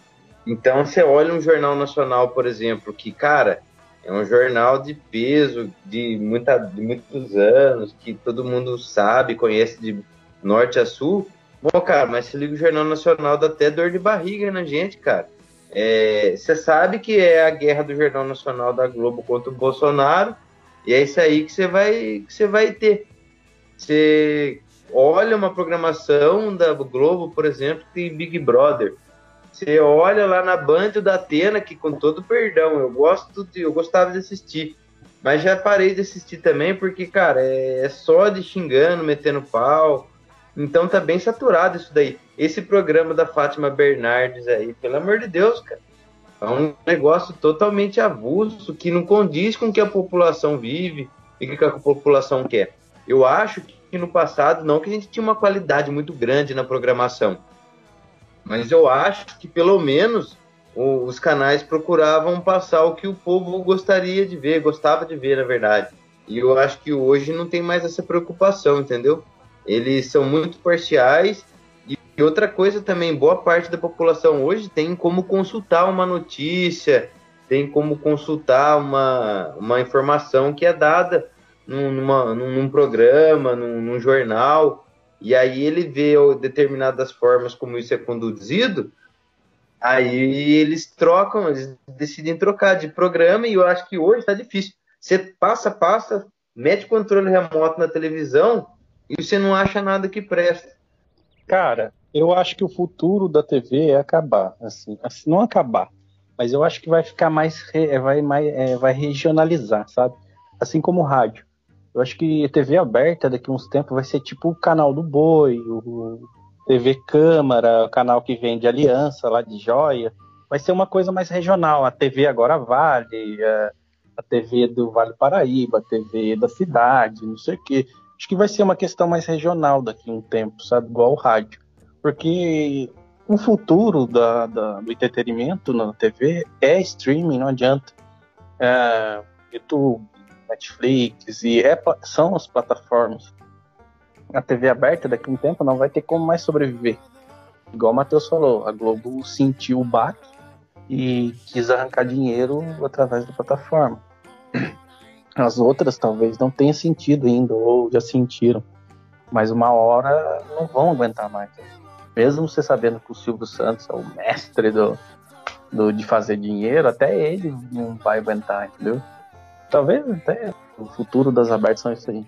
Então, você olha um jornal nacional, por exemplo, que, cara, é um jornal de peso de, muita, de muitos anos, que todo mundo sabe, conhece de norte a sul. Bom, cara, mas se liga o Jornal Nacional dá até dor de barriga na gente, cara. Você é, sabe que é a guerra do Jornal Nacional da Globo contra o Bolsonaro, e é isso aí que você vai, que vai ter. Você olha uma programação da Globo, por exemplo, tem Big Brother. Você olha lá na Band da Atena, que com todo perdão, eu gosto de, eu gostava de assistir. Mas já parei de assistir também, porque, cara, é, é só de xingando, metendo pau. Então tá bem saturado isso daí. Esse programa da Fátima Bernardes aí, pelo amor de Deus, cara. É um negócio totalmente avulso, que não condiz com o que a população vive e o que a população quer. Eu acho que no passado, não que a gente tinha uma qualidade muito grande na programação, mas eu acho que pelo menos os canais procuravam passar o que o povo gostaria de ver, gostava de ver, na verdade. E eu acho que hoje não tem mais essa preocupação, entendeu? Eles são muito parciais. E outra coisa também, boa parte da população hoje tem como consultar uma notícia, tem como consultar uma, uma informação que é dada num, numa, num, programa, num, num jornal e aí ele vê determinadas formas como isso é conduzido, aí eles trocam, eles decidem trocar de programa e eu acho que hoje está difícil. Você passa, passa, mete controle remoto na televisão e você não acha nada que presta. Cara, eu acho que o futuro da TV é acabar, assim, assim não acabar, mas eu acho que vai ficar mais, vai, mais, é, vai regionalizar, sabe? Assim como o rádio. Eu acho que TV aberta daqui a uns tempos vai ser tipo o canal do Boi, o TV Câmara, o canal que vende aliança lá de joia. Vai ser uma coisa mais regional. A TV agora vale, a, a TV do Vale Paraíba, a TV da cidade, não sei o quê. Acho que vai ser uma questão mais regional daqui a um tempo, sabe? Igual o rádio. Porque o futuro da, da, do entretenimento na TV é streaming, não adianta. É, YouTube, Netflix e é, são as plataformas. A TV aberta daqui a um tempo não vai ter como mais sobreviver. Igual o Matheus falou, a Globo sentiu o baque e quis arrancar dinheiro através da plataforma. As outras talvez não tenham sentido ainda, ou já sentiram. Mas uma hora não vão aguentar mais. Mesmo você sabendo que o Silvio Santos é o mestre do, do, de fazer dinheiro, até ele não vai aguentar, entendeu? Talvez até o futuro das abertas são isso aí.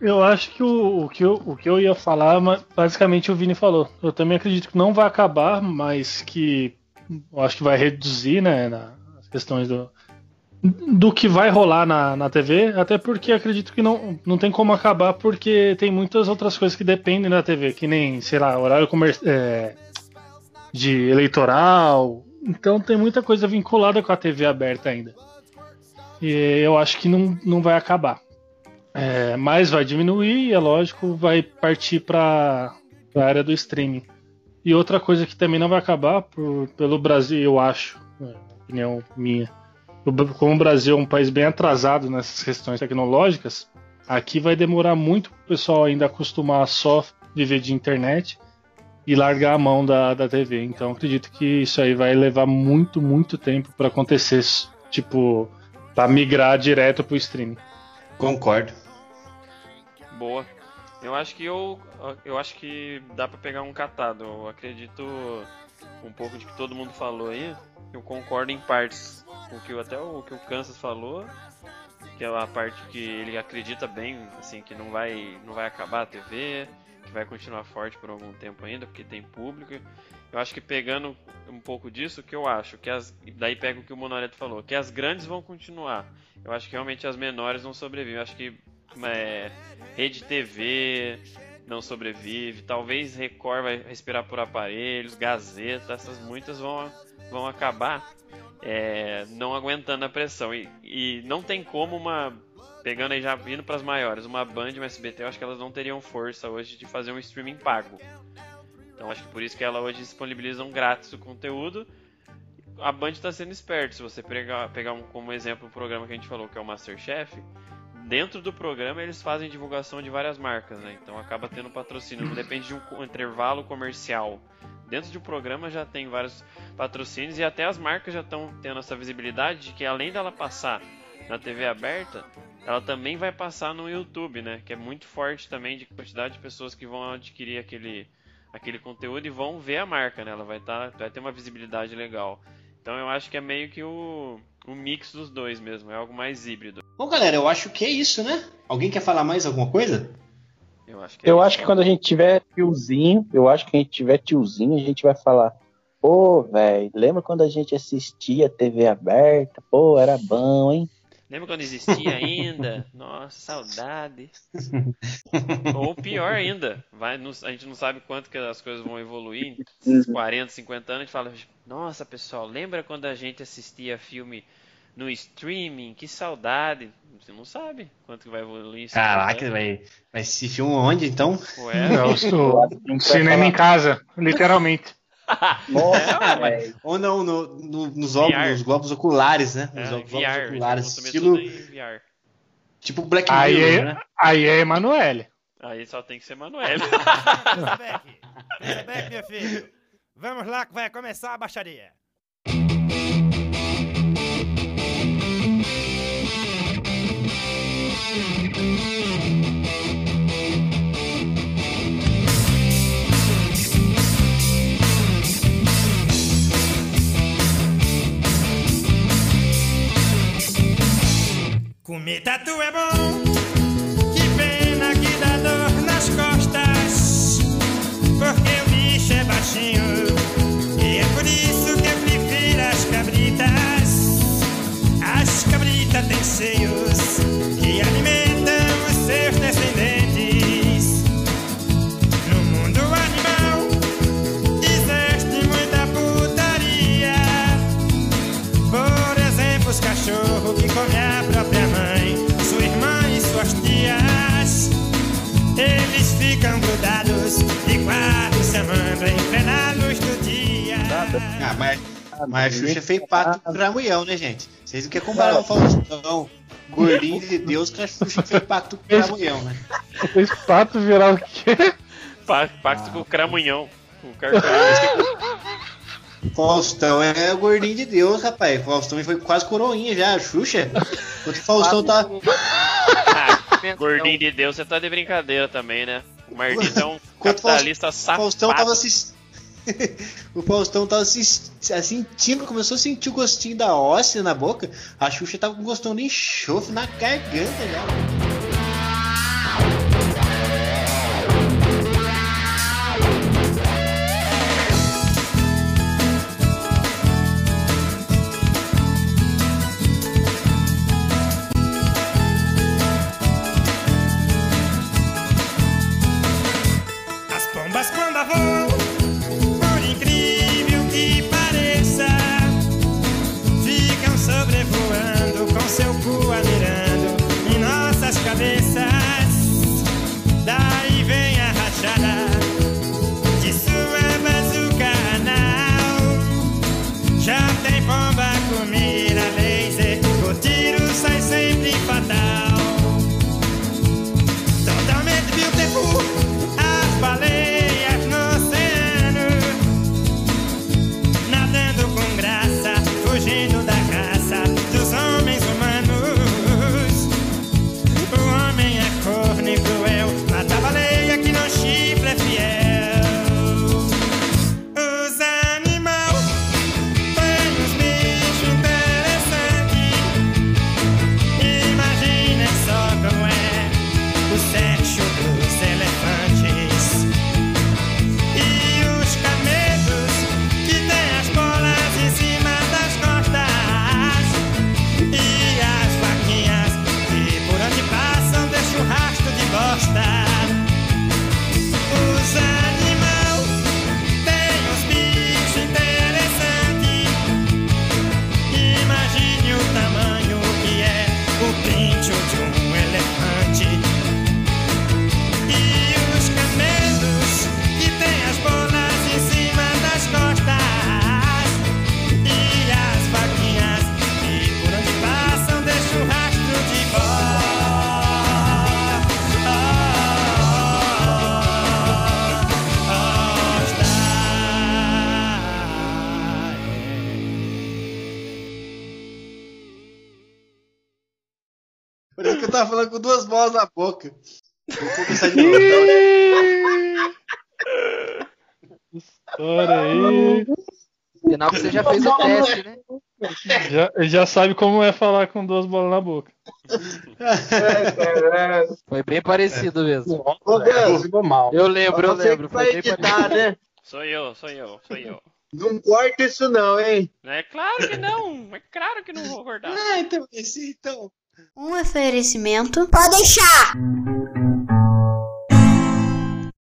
Eu acho que o, o, que eu, o que eu ia falar, basicamente o Vini falou. Eu também acredito que não vai acabar, mas que eu acho que vai reduzir, né, nas questões do, do que vai rolar na, na TV, até porque acredito que não, não tem como acabar, porque tem muitas outras coisas que dependem da TV, que nem, sei lá, horário é, de eleitoral. Então tem muita coisa vinculada com a TV aberta ainda. E eu acho que não, não vai acabar. É, mas vai diminuir e, é lógico, vai partir para a área do streaming. E outra coisa que também não vai acabar por, pelo Brasil, eu acho, é, opinião minha. O- Como o Brasil é um país bem atrasado nessas questões tecnológicas, aqui vai demorar muito para o pessoal ainda acostumar a só viver de internet e largar a mão da, da TV. Então acredito que isso aí vai levar muito, muito tempo para acontecer. Tipo, para migrar direto pro streaming. Concordo. Boa. Eu acho que eu, eu acho que dá pra pegar um catado. Eu acredito um pouco de que todo mundo falou aí. Eu concordo em partes com o que até o que o Kansas falou, que é a parte que ele acredita bem, assim, que não vai não vai acabar a TV, que vai continuar forte por algum tempo ainda, porque tem público. Eu acho que pegando um pouco disso, que eu acho, que as daí pega o que o Monoreto falou, que as grandes vão continuar. Eu acho que realmente as menores não sobrevivem. Eu acho que é, Rede TV não sobrevive, talvez Record vai respirar por aparelhos, Gazeta, essas muitas vão, vão acabar é, não aguentando a pressão. E, e não tem como uma. Pegando aí já vindo para as maiores, uma Band e uma SBT, eu acho que elas não teriam força hoje de fazer um streaming pago. Então acho que por isso que ela hoje disponibilizam grátis o conteúdo. A Band está sendo esperta. Se você pegar, pegar um, como exemplo o programa que a gente falou, que é o Masterchef, dentro do programa eles fazem divulgação de várias marcas, né? Então acaba tendo patrocínio. Não depende de um intervalo comercial. Dentro de um programa já tem vários patrocínios e até as marcas já estão tendo essa visibilidade de que além dela passar na TV aberta, ela também vai passar no YouTube, né? Que é muito forte também de quantidade de pessoas que vão adquirir aquele, aquele conteúdo e vão ver a marca, né? Ela vai, tá, vai ter uma visibilidade legal. Então eu acho que é meio que o, o mix dos dois mesmo, é algo mais híbrido. Bom, galera, eu acho que é isso, né? Alguém quer falar mais alguma coisa? Eu acho que é Eu isso. acho que quando a gente tiver tiozinho, eu acho que a gente tiver tiozinho, a gente vai falar: Pô, velho, lembra quando a gente assistia TV aberta? Pô, era bom, hein? Lembra quando existia ainda? Nossa, saudade. Ou pior ainda, vai, não- a gente não sabe quanto que as coisas vão evoluir. Em 40, 50 anos, a gente fala, nossa pessoal, lembra quando a gente assistia filme no streaming? Que saudade. Você não sabe quanto que vai evoluir isso. Caraca, vai, vai se filme onde então? Ué, É, o, o- um cinema em casa, literalmente. Ah, mas- ou não, no- no- nos, óculos, nos globos oculares, né? é, Nos em globos VR, oculares, estilo tipo Black Aí Mirror, é, né? aí é Emanuele. Aí só tem que ser filho. Vamos lá que vai começar a baixaria. Comer tatu é bom, Mas é a Xuxa fez pato cramunhão, né, gente? Vocês não querem comparar o Faustão, gordinho de Deus, com a Xuxa é fez pato cramunhão, né? Fez pato virar o quê? Pa pacto ah. com o ah. cramunhão. Com o Faustão é gordinho de Deus, rapaz. Faustão foi quase coroinha já, Xuxa. O Faustão tá. Ah, gordinho de Deus, você tá de brincadeira também, né? Mardidão é capitalista Faustão, safado. Faustão tava assistindo. o Faustão tava se, assim, sentindo, começou a sentir o gostinho da óssea na boca. A Xuxa tava com gostão de enxofre na garganta já. já, já sabe como é falar com duas bolas na boca. Foi bem parecido mesmo. Ô, Deus, ficou mal. Eu lembro, eu lembro. Foi bem parecido. né? Sou eu, sou eu, sou eu. Não corta isso não, hein? É claro que não. É claro que não vou cortar. Ah, então, esse, então. Um oferecimento. Pode deixar.